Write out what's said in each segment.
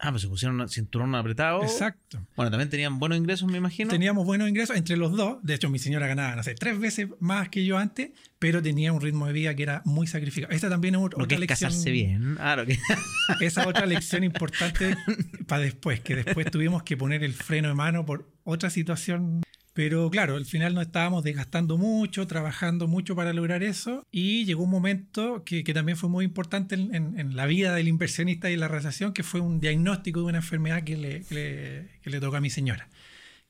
Ah, pues se pusieron un cinturón apretado. Exacto. Bueno, también tenían buenos ingresos, me imagino. Teníamos buenos ingresos entre los dos. De hecho, mi señora ganaba, no sé, tres veces más que yo antes, pero tenía un ritmo de vida que era muy sacrificado. Esta también es otra Lo que es lección. casarse bien. Ah, lo que... Esa otra lección importante para después, que después tuvimos que poner el freno de mano por otra situación. Pero claro, al final nos estábamos desgastando mucho, trabajando mucho para lograr eso. Y llegó un momento que, que también fue muy importante en, en- en la vida del inversionista y la realización, que fue un diagnóstico de una enfermedad que le, que le, que le tocó a mi señora.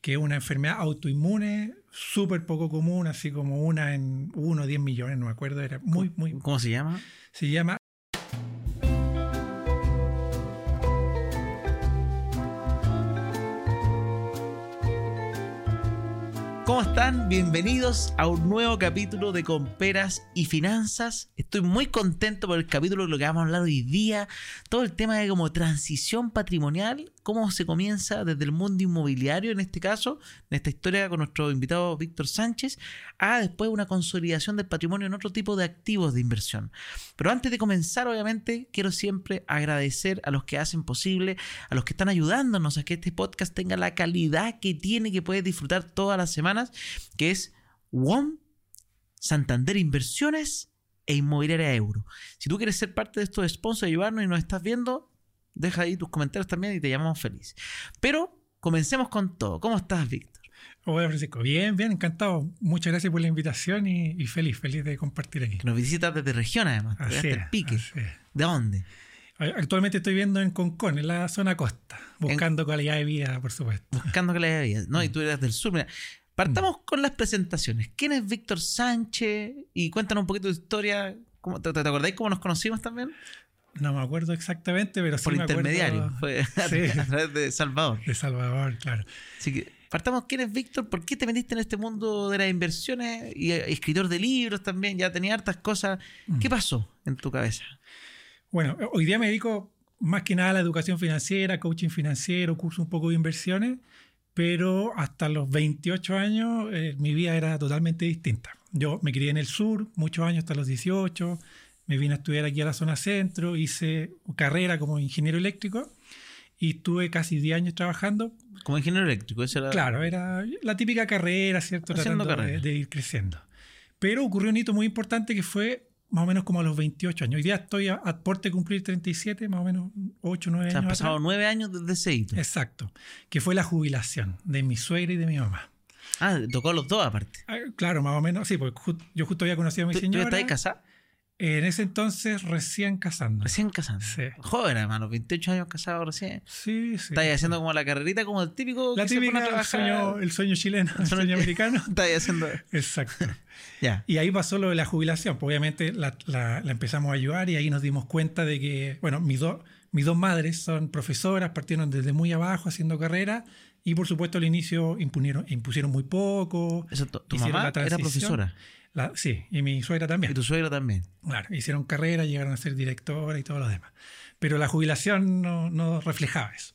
Que es una enfermedad autoinmune, súper poco común, así como una en uno o 10 millones, no me acuerdo, era muy, muy... ¿Cómo se llama? Se llama ¿Cómo están? Bienvenidos a un nuevo capítulo de Comperas y Finanzas. Estoy muy contento por el capítulo de lo que vamos a hablar hoy día. Todo el tema de como transición patrimonial, cómo se comienza desde el mundo inmobiliario, en este caso, en esta historia con nuestro invitado Víctor Sánchez, a después una consolidación del patrimonio en otro tipo de activos de inversión. Pero antes de comenzar, obviamente, quiero siempre agradecer a los que hacen posible, a los que están ayudándonos a que este podcast tenga la calidad que tiene, que puedes disfrutar todas las semanas, que es WOM, Santander Inversiones e Inmobiliaria Euro. Si tú quieres ser parte de estos sponsors, ayudarnos y nos estás viendo, deja ahí tus comentarios también y te llamamos feliz. Pero comencemos con todo. ¿Cómo estás, Víctor? Hola Francisco, bien, bien, encantado. Muchas gracias por la invitación y, y feliz, feliz de compartir aquí. Que nos visitas desde región, además. Es, el pique. ¿De dónde? Actualmente estoy viviendo en Concón, en la zona costa, buscando calidad de vida, por supuesto. Buscando que la vida. No, y tú eres del sur. Mira, partamos Mm. con las presentaciones. ¿Quién es Víctor Sánchez? Y cuéntanos un poquito de tu historia. ¿Cómo- ¿Te, te acordáis cómo nos conocimos también? No me acuerdo exactamente, pero sí Por me acuerdo intermediario. Fue Sí. a través de Salvador. de Salvador, claro. Así que partamos, ¿quién es Víctor? ¿Por qué te metiste en este mundo de las inversiones? Y eh, escritor de libros también, ya tenía hartas cosas. Mm. ¿Qué pasó en tu cabeza? Bueno, hoy día me dedico más que nada a la educación financiera, coaching financiero, curso un poco de inversiones, pero hasta los 28 años eh, mi vida era totalmente distinta. Yo me crié en el sur, muchos años hasta los 18, me vine a estudiar aquí a la zona centro, hice carrera como ingeniero eléctrico y estuve casi 10 años trabajando. Como ingeniero eléctrico, esa era... Claro, era la típica carrera, ¿cierto? Haciendo Tratando de, carrera. de ir creciendo. Pero ocurrió un hito muy importante que fue más o menos como a los 28 años. Hoy día estoy a, a porte de cumplir 37, más o menos 8 o 9 O sea, han pasado atrás. nueve años desde ese hito. Exacto. Que fue la jubilación de mi suegra y de mi mamá. Ah, tocó a los dos aparte. Ah, Claro, más o menos. Sí, porque ju- yo justo había conocido a mi ¿Tú, tú señora. estás casado? En ese entonces recién casando. Recién casado. Sí. Joven, hermano, 28 años casado recién. Sí, sí. Estás haciendo como la carrerita, como el típico la que se pone a típica, el sueño, el sueño chileno, el sueño- sueño americano. Estás haciendo. Exacto. Ya. Y ahí pasó lo de la jubilación. Pues obviamente la, la- la empezamos a ayudar y ahí nos dimos cuenta de que, bueno, mis, dos mis dos madres son profesoras, partieron desde muy abajo haciendo carrera y por supuesto al inicio impunieron, impusieron muy poco. Eso, tu mamá la era profesora. La- sí, y mi suegra también. Y tu suegra también. Claro, hicieron carrera, llegaron a ser directora y todo lo demás. Pero la jubilación no, no reflejaba eso.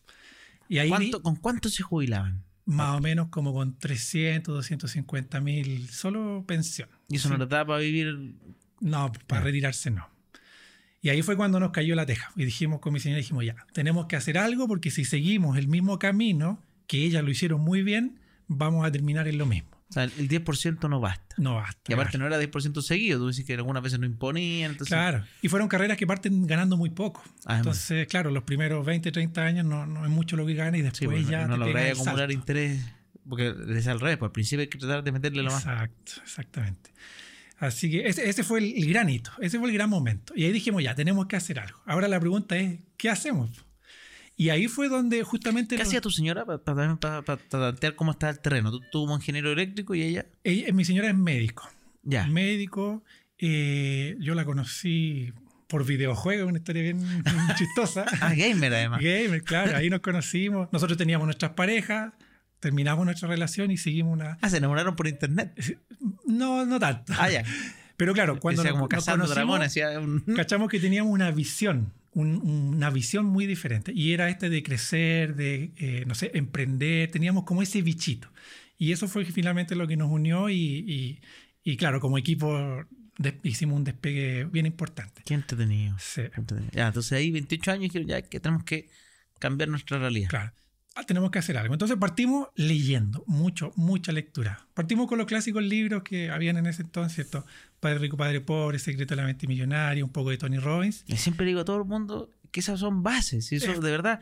Y ahí ¿Cuánto- ¿Con cuánto se jubilaban? más o menos como con 300, 250 mil, solo pensión. Y eso Sí. no les daba para vivir. No, para retirarse no. Y ahí fue cuando nos cayó la teja. Y dijimos con mi señora, dijimos, ya, tenemos que hacer algo porque si seguimos el mismo camino, que ellas lo hicieron muy bien, vamos a terminar en lo mismo. O sea, el 10% no basta. No basta. Y aparte claro. no era 10% seguido. Tú dices que algunas veces no imponían. Entonces, Claro. Y fueron carreras que parten ganando muy poco. Además. Entonces, claro, los primeros 20, 30 años no, no es mucho lo que gana y después Sí, pues, ya no el acumular salto. interés. Porque es al revés. Pues al principio hay que tratar de meterle lo más. Exacto, exactamente. Así que ese, ese fue el, el gran hito, ese fue el gran momento. Y ahí dijimos, ya, tenemos que hacer algo. Ahora la pregunta es, ¿qué hacemos? Y ahí fue donde justamente... ¿Qué los- hacía tu señora para tantear cómo estaba el terreno? Tú, tú como ingeniero eléctrico y ella. ella- mi señora es médico. Ya. Médico, eh, yo la conocí por videojuegos, una historia bien, bien chistosa. Ah, gamer además. Gamer, claro, ahí nos conocimos. Nosotros teníamos nuestras parejas, terminamos nuestra relación y seguimos una... Ah, se enamoraron por internet. No, no tanto. Ah, ya. Pero claro, cuando nos, como nos cazando conocimos, dragones. Un... cachamos que teníamos una visión, un- una visión muy diferente. Y era este de crecer, de, eh, no sé, emprender. Teníamos como ese bichito. Y eso fue finalmente lo que nos unió y, y- y claro, como equipo hicimos un despegue bien importante. Qué entretenido. Sí. Qué entretenido. Ya, entonces ahí 28 años dijeron ya que tenemos que cambiar nuestra realidad. Claro. Ah, tenemos que hacer algo. Entonces partimos leyendo, mucho, mucha lectura. Partimos con los clásicos libros que habían en ese entonces, ¿cierto? Padre Rico, Padre Pobre, Secreto de la Mente Millonaria, un poco de Tony Robbins. Y siempre digo a todo el mundo que esas son bases. Y eso, Eh. de verdad,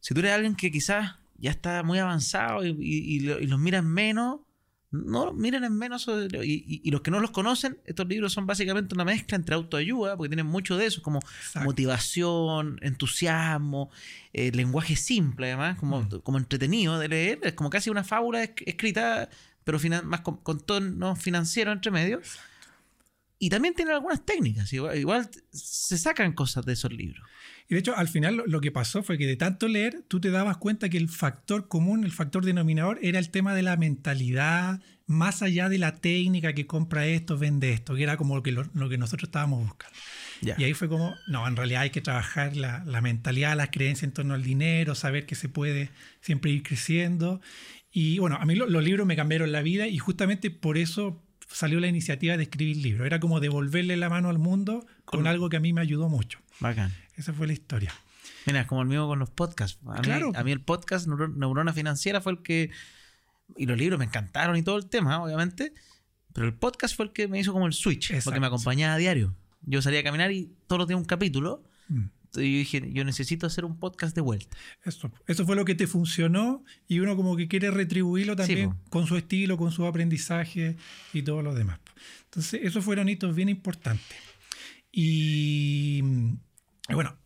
si tú eres alguien que quizás ya está muy avanzado y, y- y lo- y los miras menos, no miren en menos. Y, y- y los que no los conocen, estos libros son básicamente una mezcla entre autoayuda, porque tienen mucho de eso, como Exacto. motivación, entusiasmo, eh, lenguaje simple además, como, Mm. como entretenido de leer. Es como casi una fábula esc- escrita, pero más con, con tono financiero entre medio. Y también tiene algunas técnicas, igual, igual se sacan cosas de esos libros. Y de hecho, al final lo, lo que pasó fue que de tanto leer, tú te dabas cuenta que el factor común, el factor denominador, era el tema de la mentalidad, más allá de la técnica que compra esto, vende esto, que era como lo que, lo, lo que nosotros estábamos buscando. Ya. Y ahí fue como, no, en realidad hay que trabajar la, la mentalidad, las creencias en torno al dinero, saber que se puede siempre ir creciendo. Y bueno, a mí lo- los libros me cambiaron la vida y justamente por eso salió la iniciativa de escribir libros. Era como devolverle la mano al mundo con Con- algo que a mí me ayudó mucho. Bacán. Esa fue la historia. Mira, es como el mismo con los podcasts. A mí, Claro. a mí el podcast Neuro- Neurona Financiera fue el que... Y los libros me encantaron y todo el tema, obviamente. Pero el podcast fue el que me hizo como el switch, porque Exacto. me acompañaba a diario. Yo salía a caminar y todos los días un capítulo. Mm. Y yo dije, yo necesito hacer un podcast de vuelta. Eso, eso fue lo que te funcionó y uno como que quiere retribuirlo también po. con su estilo, con su aprendizaje y todo lo demás. Entonces, esos fueron hitos bien importantes. Y bueno,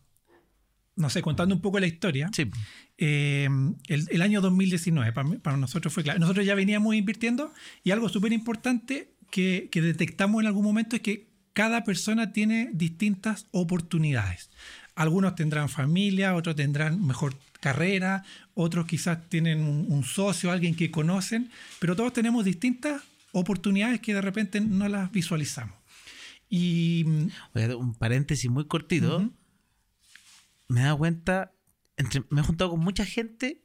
no sé, contando un poco la historia, Sí. eh, el, el año 2019 para, mí- para nosotros fue claro. Nosotros ya veníamos invirtiendo y algo súper importante que, que detectamos en algún momento es que cada persona tiene distintas oportunidades. Algunos tendrán familia, otros tendrán mejor carrera, otros quizás tienen un, un socio, alguien que conocen, pero todos tenemos distintas oportunidades que de repente no las visualizamos. Y un paréntesis muy cortito. Me he dado cuenta, entre- me he juntado con mucha gente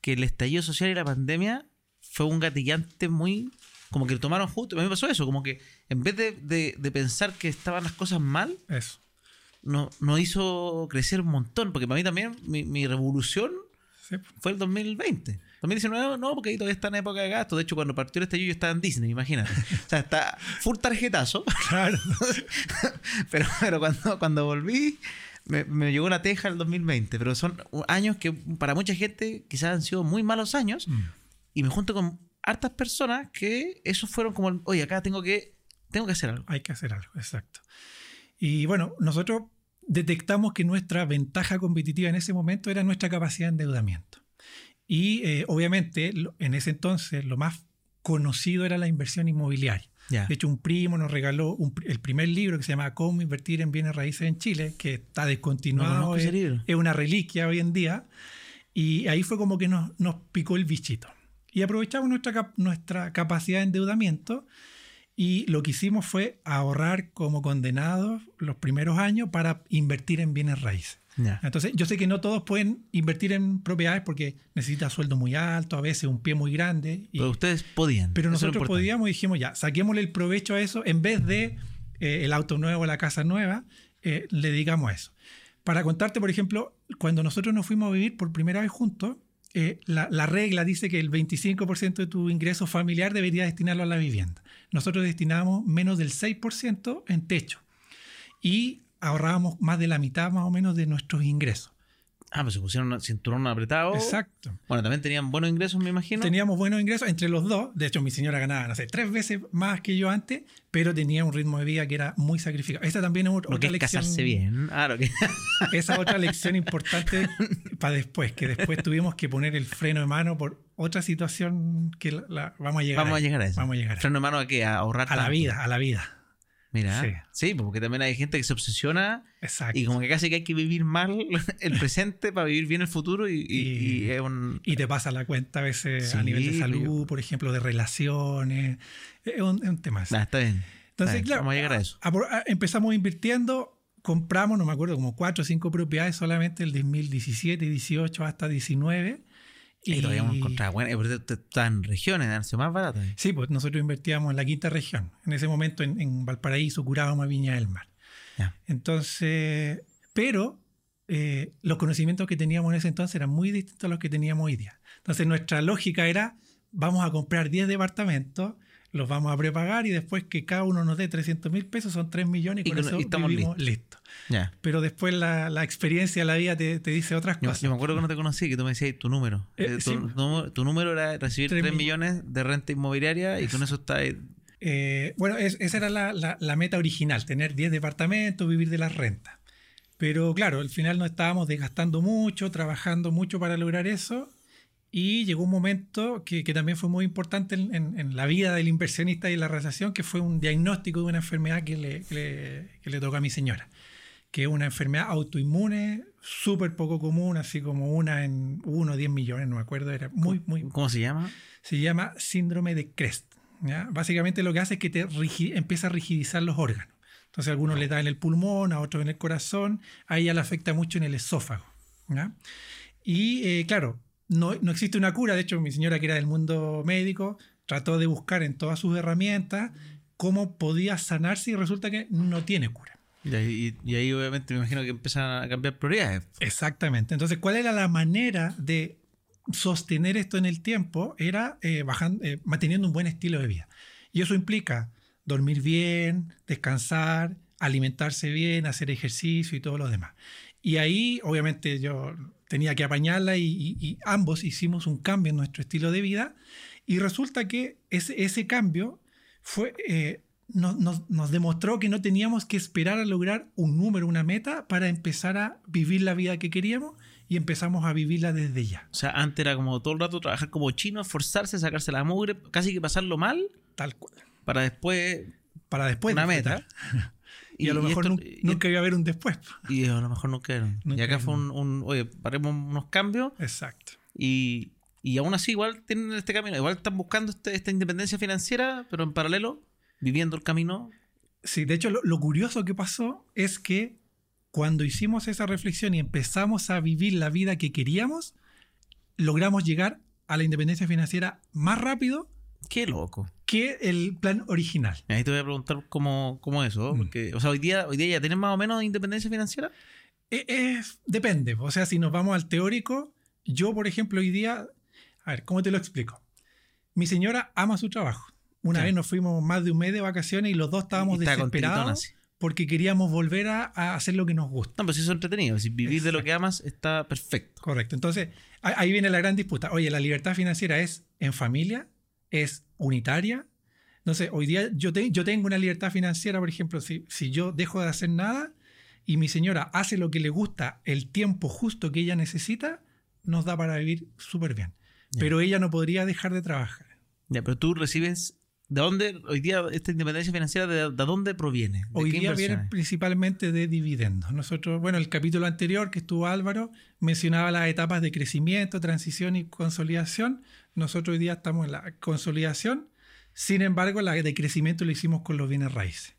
que el estallido social y la pandemia fue un gatillante muy... Como que lo tomaron justo. A mí me pasó eso, como que en vez de, de- de pensar que estaban las cosas mal, eso. no- nos hizo crecer un montón. Porque para mí también mi, mi revolución Sí. fue el 2020. 2019 no, porque ahí todavía está en época de gasto. De hecho, cuando partió el estallido yo estaba en Disney, imagínate. O sea, está full tarjetazo. Claro. Pero, pero cuando, cuando volví, me, me llegó la teja el 2020. Pero son años que para mucha gente quizás han sido muy malos años. Mm. Y me junto con hartas personas que esos fueron como, el, oye, acá tengo que, tengo que hacer algo. Hay que hacer algo, exacto. Y bueno, nosotros detectamos que nuestra ventaja competitiva en ese momento era nuestra capacidad de endeudamiento. Y eh, obviamente en ese entonces lo más conocido era la inversión inmobiliaria. Ya. De hecho, un primo nos regaló un el primer libro que se llama Cómo invertir en bienes raíces en Chile, que está No descontinuado, conozco ese es, es una reliquia hoy en día. Y ahí fue como que nos, nos picó el bichito. Y aprovechamos nuestra, nuestra capacidad de endeudamiento y lo que hicimos fue ahorrar como condenados los primeros años para invertir en bienes raíces. Entonces, yo sé que no todos pueden invertir en propiedades porque necesita sueldo muy alto, a veces un pie muy grande. y- Pero ustedes podían. pero nosotros podíamos y dijimos, ya, saquémosle el provecho a eso, en vez de eh, el auto nuevo, la casa nueva, eh, le dedicamos a eso. Para contarte, por ejemplo, cuando nosotros nos fuimos a vivir por primera vez juntos, eh, la, la regla dice que el 25% de tu ingreso familiar debería destinarlo a la vivienda. Nosotros destinamos menos del 6% en techo y ahorrábamos más de la mitad más o menos de nuestros ingresos. Ah, pues se pusieron un cinturón apretado. Exacto. Bueno, también tenían buenos ingresos, me imagino. Teníamos buenos ingresos entre los dos. De hecho, mi señora ganaba, no sé, tres veces más que yo antes, pero tenía un ritmo de vida que era muy sacrificado. Esa también es ot- Lo que otra es lección. casarse bien. Ah, lo que... Esa otra lección importante para después, que después tuvimos que poner el freno de mano por otra situación que la, la- vamos a llegar Vamos a llegar a eso. Vamos a llegar ahí. Freno de mano a qué? A ahorrar a la vida, a la vida. Mira. Sí. Sí. porque también hay gente que se obsesiona Exacto. y como que casi que hay que vivir mal el presente para vivir bien el futuro y, y- Y- y es un... Y te pasa la cuenta a veces a nivel de salud, yo- por ejemplo, de relaciones. Es un, es un tema. así. Nah, está bien. Entonces, Está bien, claro, Vamos a llegar a eso. a- a- empezamos invirtiendo, compramos, no me acuerdo, como cuatro o cinco propiedades solamente el 2017, 18 hasta 19. Y, todavía hemos encontrado bueno, en regiones, ser más baratas. Sí, pues nosotros invertíamos en la quinta región. En ese momento en, en Valparaíso, Curábama, Viña del Mar. Entonces, pero eh, los conocimientos que teníamos en ese entonces eran muy distintos a los que teníamos hoy día. Entonces nuestra lógica era, vamos a comprar 10 departamentos, los vamos a prepagar y después que cada uno nos dé 300 mil pesos, son 3 millones y, Y con eso y estamos vivimos listos. Pero después la, la experiencia de la vida te, te dice otras Yo, cosas. yo me acuerdo que no te conocí, que tú me decías tu número. Eh, Eh, tu, sí. tu número- tu número era recibir Tres 3 mil- millones de renta inmobiliaria y con eso está ahí. Eh, bueno, es- esa era la, la- la meta original, tener 10 departamentos, vivir de las rentas. Pero claro, al final nos estábamos desgastando mucho, trabajando mucho para lograr eso. Y llegó un momento que, que también fue muy importante en, en- en la vida del inversionista y la realización, que fue un diagnóstico de una enfermedad que le, que le, que le tocó a mi señora, que es una enfermedad autoinmune súper poco común, así como una en uno o 10 millones, no me acuerdo, era muy, muy, ¿Cómo se llama? se llama síndrome de Crest. ¿ya? Básicamente lo que hace es que te empieza a rigidizar los órganos. Entonces a algunos le da en el pulmón, a otros en el corazón, a ella le afecta mucho en el esófago. ¿ya? Y eh, claro, no, no existe una cura, de hecho mi señora que era del mundo médico trató de buscar en todas sus herramientas cómo podía sanarse y resulta que no tiene cura. Y ahí, y ahí obviamente me imagino que empiezan a cambiar prioridades. Exactamente. Entonces, ¿cuál era la manera de sostener esto en el tiempo? Era eh, bajando, eh, manteniendo un buen estilo de vida. Y eso implica dormir bien, descansar, alimentarse bien, hacer ejercicio y todo lo demás. Y ahí, obviamente, yo tenía que apañarla y, y- y ambos hicimos un cambio en nuestro estilo de vida. Y resulta que ese, ese cambio fue, eh, nos, nos- nos demostró que no teníamos que esperar a lograr un número, una meta, para empezar a vivir la vida que queríamos y empezamos a vivirla desde ya. O sea, antes era como todo el rato trabajar como chino, esforzarse, sacarse la mugre, casi que pasarlo mal Tal cual. para después Para después una disfrutar. meta. Y, a lo mejor esto- nun- y- nunca iba a haber un después. Y a lo mejor nunca. Nunca y acá fue un, un, oye, paremos unos cambios Exacto. y, y aún así igual tienen este camino. Igual están buscando este- esta independencia financiera, pero en paralelo, viviendo el camino. Sí, de hecho, lo, lo curioso que pasó es que cuando hicimos esa reflexión y empezamos a vivir la vida que queríamos, logramos llegar a la independencia financiera más rápido Qué loco. Que el plan original. Ahí te voy a preguntar cómo, cómo eso. Mm. Porque, o sea, hoy día, hoy día ya tienen más o menos independencia financiera. Eh, eh, depende. O sea, si nos vamos al teórico, yo, por ejemplo, hoy día, a ver, ¿cómo te lo explico? Mi señora ama su trabajo. Una vez nos fuimos más de un mes de vacaciones y los dos estábamos desesperados porque queríamos volver a, a hacer lo que nos gusta. No, pero si eso es entretenido. Si vivir de lo que amas está perfecto. Correcto. Entonces, ahí viene la gran disputa. Oye, la libertad financiera es en familia, es unitaria. No sé, hoy día yo, te- yo tengo una libertad financiera, por ejemplo, si, si yo dejo de hacer nada y mi señora hace lo que le gusta el tiempo justo que ella necesita, nos da para vivir súper bien. Pero ella no podría dejar de trabajar. Ya, pero tú recibes. ¿De dónde hoy día esta independencia financiera, de, de dónde proviene? ¿De Hoy qué día viene principalmente de dividendos. Nosotros, bueno, el capítulo anterior que estuvo Álvaro mencionaba las etapas de crecimiento, transición y consolidación. Nosotros hoy día estamos en la consolidación. Sin embargo, la de crecimiento lo hicimos con los bienes raíces.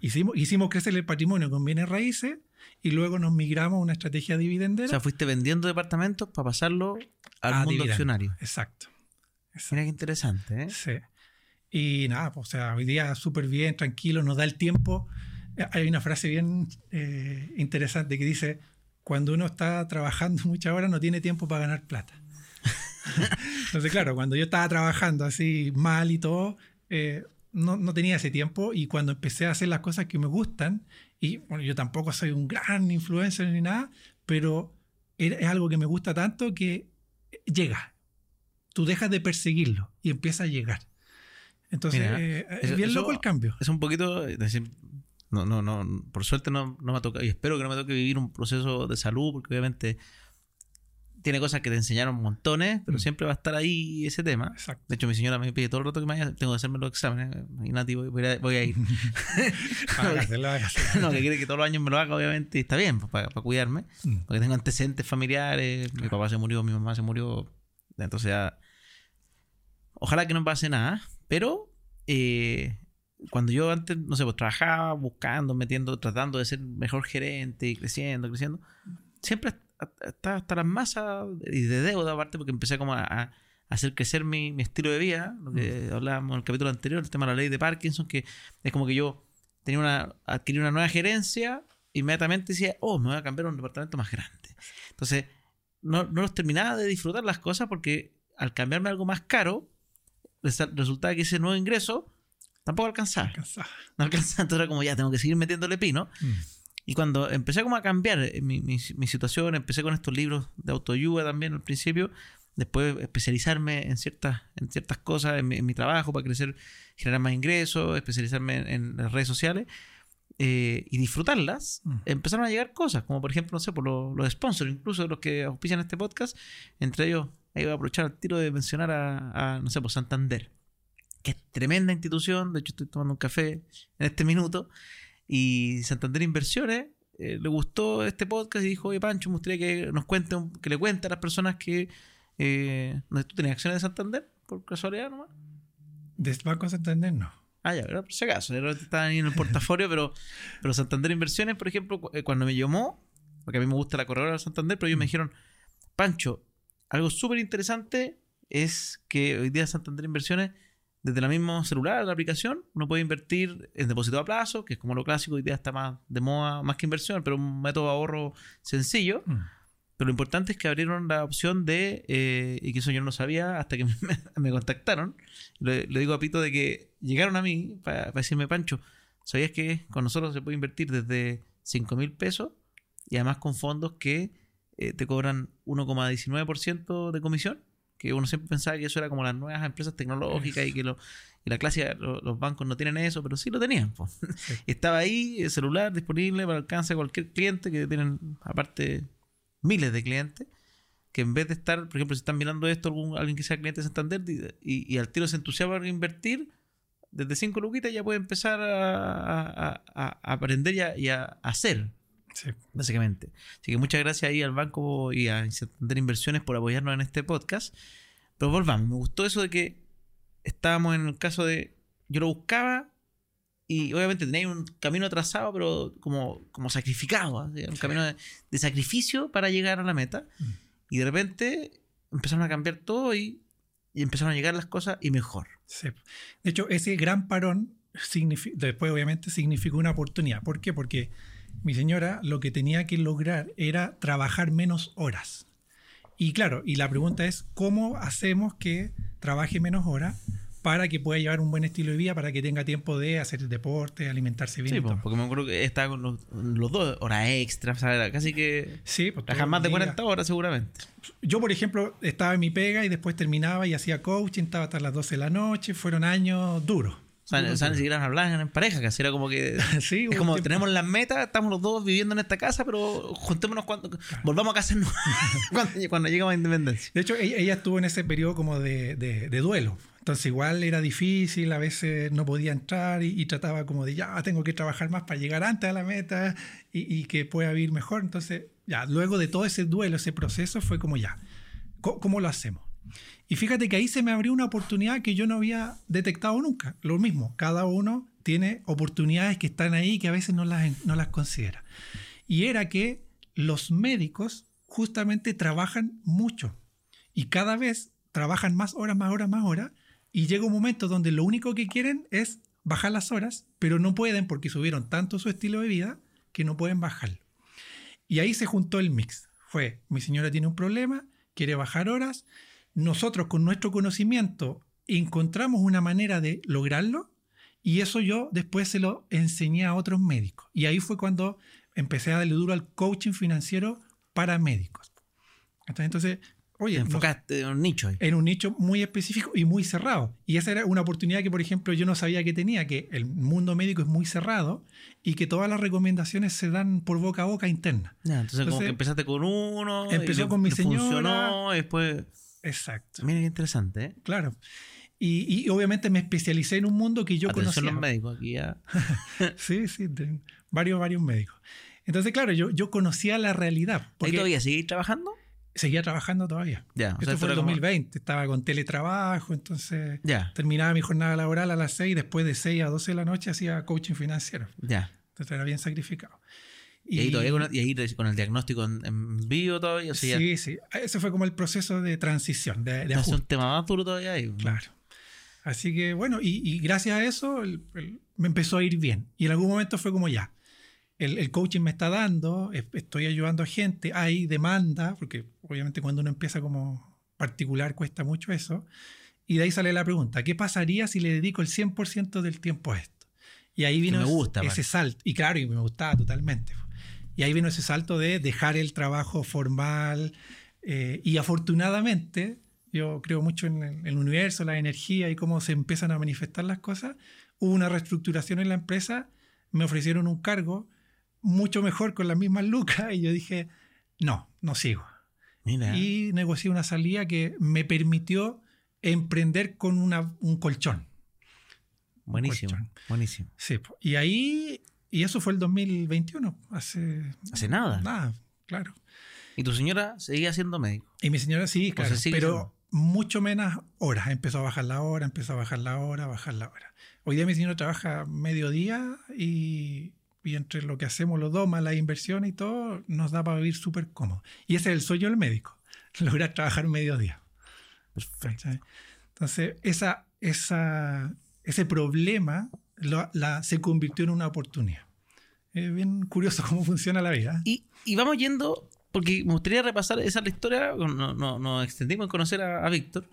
Hicimos, hicimos crecer el patrimonio con bienes raíces y luego nos migramos a una estrategia dividendera. O sea, fuiste vendiendo departamentos para pasarlo al a mundo dividendo. accionario. Exacto. Exacto. Mira qué interesante, ¿eh? Sí. Y nada, pues, o sea, hoy día súper bien, tranquilo, nos da el tiempo. Eh, Hay una frase bien eh, interesante que dice, cuando uno está trabajando muchas horas no tiene tiempo para ganar plata. Entonces, claro, cuando yo estaba trabajando así mal y todo, eh, no, no tenía ese tiempo y cuando empecé a hacer las cosas que me gustan, y bueno, yo tampoco soy un gran influencer ni nada, pero es algo que me gusta tanto que llega. Tú dejas de perseguirlo y empieza a llegar. Entonces, Mira, eh, es eso- bien eso- loco el cambio. Es un poquito. es decir, no, no, no. Por suerte no, no me ha tocado. Y espero que no me toque vivir un proceso de salud, porque obviamente tiene cosas que te enseñaron montones, pero Mm. siempre va a estar ahí ese tema. Exacto. De hecho, mi señora me pide todo el rato que me vaya, tengo que hacerme los exámenes. Imagínate, voy, voy a, voy a ir. No, que quiere que todos los años me lo haga, obviamente, y está bien, pues, para, para cuidarme. Mm. Porque tengo antecedentes familiares, mi Claro. papá se murió, mi mamá se murió. Entonces ya. Ojalá que no pase nada. Pero eh, cuando yo antes, no sé, pues trabajaba buscando, metiendo, tratando de ser mejor gerente y creciendo, creciendo, siempre estaba hasta las masas y de deuda aparte, porque empecé como a, a hacer crecer mi, mi estilo de vida, lo que hablábamos en el capítulo anterior, el tema de la ley de Parkinson, que es como que yo tenía una, adquirí una nueva gerencia inmediatamente decía, oh, me voy a cambiar a un departamento más grande. Entonces, no, no los terminaba de disfrutar las cosas porque al cambiarme a algo más caro, resultaba que ese nuevo ingreso tampoco alcanzaba. No alcanzaba, entonces era como ya, tengo que seguir metiéndole pino. Mm. Y cuando empecé como a cambiar eh, mi, mi- mi situación, empecé con estos libros de autoayuda también al principio, después especializarme en ciertas, en ciertas cosas, en mi, en mi trabajo para crecer, generar más ingresos, especializarme en, en las redes sociales eh, y disfrutarlas, Mm. empezaron a llegar cosas, como por ejemplo, no sé, por los, los sponsors, incluso los que auspician este podcast, entre ellos, ahí voy a aprovechar el tiro de mencionar a, a, no sé, por Santander, que es tremenda institución, de hecho estoy tomando un café en este minuto, y Santander Inversiones eh, le gustó este podcast y dijo, oye Pancho, me gustaría que nos cuente, que le cuente a las personas que... Eh, ¿no- ¿Tú tenías acciones de Santander? Por casualidad nomás. De Banco Santander no. Ah, ya, ¿verdad? por si acaso, estaban ahí en el portafolio, pero, pero Santander Inversiones, por ejemplo, eh, cuando me llamó, porque a mí me gusta la corredora de Santander, pero ellos me dijeron, Pancho, algo súper interesante es que hoy día Santander Inversiones, desde la misma celular, la aplicación, uno puede invertir en depósito a plazo, que es como lo clásico, hoy día está más de moda, más que inversión, pero un método de ahorro sencillo. Mm. Pero lo importante es que abrieron la opción de, eh, y que eso yo no sabía hasta que me, me contactaron. Le, le digo a Pito de que llegaron a mí para decirme, Pancho, ¿sabías que con nosotros se puede invertir desde 5 mil pesos y además con fondos que eh, te cobran 1,19% de comisión? Que uno siempre pensaba que eso era como las nuevas empresas tecnológicas y que lo- y la clase, lo- los bancos no tienen eso, pero sí lo tenían. po. Sí. Y estaba ahí, el celular disponible para alcance de cualquier cliente que tienen, aparte, miles de clientes. Que en vez de estar, por ejemplo, si están mirando esto, algún, alguien que sea cliente de Santander y, y al tiro se entusiasma por invertir, desde 5 luquitas ya puede empezar a, a- a- a aprender y a, y a hacer, Sí. básicamente. Así que muchas gracias ahí al banco y a Santander Inversiones por apoyarnos en este podcast. Pero volvamos, me gustó eso de que estábamos en el caso de. Yo lo buscaba y obviamente tenía un camino atrasado, pero como, como sacrificado, ¿ah? un camino de, de sacrificio para llegar a la meta. Mm. Y de repente empezaron a cambiar todo y, y empezaron a llegar las cosas y mejor. Sí. De hecho, ese gran parón después obviamente significó una oportunidad. ¿Por qué? Porque mi señora lo que tenía que lograr era trabajar menos horas. Y claro, y la pregunta es, ¿cómo hacemos que trabaje menos horas para que pueda llevar un buen estilo de vida, para que tenga tiempo de hacer deporte, alimentarse bien? Sí, todo? porque me acuerdo que estaba con los, los dos horas extras, ¿sabes? Casi que Sí, pues, más de el día. 40 horas seguramente. Yo, por ejemplo, estaba en mi pega y después terminaba y hacía coaching, estaba hasta las 12 de la noche. Fueron años duros. O sea, o sea, ni siquiera hablaban en pareja, casi era como que. Sí, es como tiempo- tenemos las metas, estamos los dos viviendo en esta casa, pero juntémonos cuando. Volvamos a casa cuando, cuando llegamos a independencia. De hecho, ella, ella estuvo en ese periodo como de, de- de duelo. Entonces igual era difícil, a veces no podía entrar y, y trataba como de, ya, tengo que trabajar más para llegar antes a la meta y, y que pueda vivir mejor. Entonces, ya, luego de todo ese duelo, ese proceso, fue como, ya, ¿cómo, cómo lo hacemos? Y fíjate que ahí se me abrió una oportunidad que yo no había detectado nunca. Lo mismo, cada uno tiene oportunidades que están ahí que a veces no las, no las considera. Y era que los médicos justamente trabajan mucho y cada vez trabajan más horas, más horas, más horas y llega un momento donde lo único que quieren es bajar las horas, pero no pueden porque subieron tanto su estilo de vida que no pueden bajarlo. Y ahí se juntó el mix. Fue, mi señora tiene un problema, quiere bajar horas, nosotros con nuestro conocimiento encontramos una manera de lograrlo y eso yo después se lo enseñé a otros médicos. Y ahí fue cuando empecé a darle duro al coaching financiero para médicos. Entonces, entonces oye, Te nos- enfocaste en un nicho ahí. en un nicho muy específico y muy cerrado. Y esa era una oportunidad que, por ejemplo, yo no sabía que tenía, que el mundo médico es muy cerrado y que todas las recomendaciones se dan por boca a boca interna. Ya, entonces, como que empezaste con uno. empezó con mi señora. Funcionó, y después. Exacto. Mira qué interesante, ¿eh? Claro. Y, y obviamente me especialicé en un mundo que yo Atención conocía. los médicos aquí ya. Sí, sí, varios, varios médicos. Entonces, claro, yo, yo conocía la realidad. ¿Ahí Porque todavía seguís trabajando? seguía trabajando todavía. Ya, o sea, Esto esto fue en era el como- 2020, estaba con teletrabajo, entonces Ya, terminaba mi jornada laboral a las 6, después de 6 a 12 de la noche hacía coaching financiero. ya. Entonces era bien sacrificado. Y, ahí todavía con, y ahí con el diagnóstico en, en vivo todavía. O sea, ya- sí, sí. Ese fue como el proceso de transición, de, un tema más duro todavía ahí. Claro. Así que bueno, y, y gracias a eso el- el- me empezó a ir bien. Y en algún momento fue como ya. el, el coaching me está dando, es- estoy ayudando a gente, hay demanda, porque obviamente cuando uno empieza como particular cuesta mucho eso. Y de ahí sale la pregunta, ¿qué pasaría si le dedico el 100% del tiempo a esto? Y ahí vino me ese- gusta, ese aparte. salto. Y claro, y me gustaba totalmente. Y ahí vino ese salto de dejar el trabajo formal. eh, y afortunadamente, yo creo mucho en el, el universo, la energía y cómo se empiezan a manifestar las cosas. Hubo una reestructuración en la empresa, me ofrecieron un cargo mucho mejor con las mismas lucas y yo dije, no, no sigo. Mira. Y negocié una salida que me permitió emprender con una, un colchón. buenísimo. colchón. Buenísimo. Sí, y ahí, y eso fue el 2021, hace Hace nada. nada, claro. Y tu señora seguía siendo médico. Y mi señora sí, claro, sigue pero siendo. mucho menos horas. Empezó a bajar la hora, empezó a bajar la hora, a bajar la hora. Hoy día mi señora trabaja mediodía y, y entre lo que hacemos los dos, más las inversiones y todo, nos da para vivir súper cómodo. Y ese es el sueño del médico, lograr trabajar mediodía. ¿cachai? Entonces, esa, esa, ese problema lo- la, se convirtió en una oportunidad. Es bien curioso cómo funciona la vida. Y, y vamos yendo, porque me gustaría repasar esa la historia. No, no, nos extendimos en conocer a, a Víctor.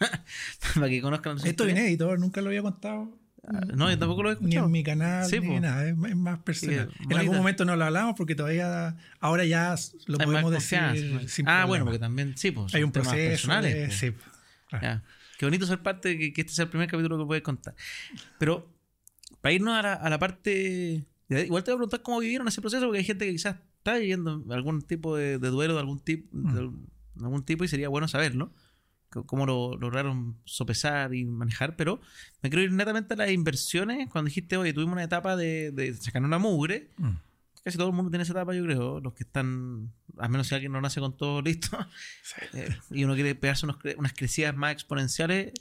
para que conozcan Esto es inédito, nunca lo había contado. Ah, No, yo tampoco lo he Ni escuchado. en mi canal, Sí, ni nada, es, más personal. Sí, en bonita. algún momento no lo hablamos porque todavía, ahora ya lo Hay podemos decir confianza, pues. sin Ah, problema. bueno, porque también, sí, pues. Hay un proceso. personales, de- pues. sí, claro. Ya. Qué bonito ser parte de que, que este sea el primer capítulo que puedes contar. Pero, para irnos a la, a la parte. Igual te voy a preguntar cómo vivieron ese proceso, porque hay gente que quizás está viviendo algún tipo de, de duelo de algún tipo, Mm. de algún tipo y sería bueno saberlo. c- Cómo lo lograron sopesar y manejar, pero me quiero ir netamente a las inversiones. Cuando dijiste, oye, tuvimos una etapa de, de sacar una mugre, Mm. casi todo el mundo tiene esa etapa, yo creo. Los que están, al menos si alguien no nace con todo listo, Sí. eh, y uno quiere pegarse unos unas crecidas más exponenciales,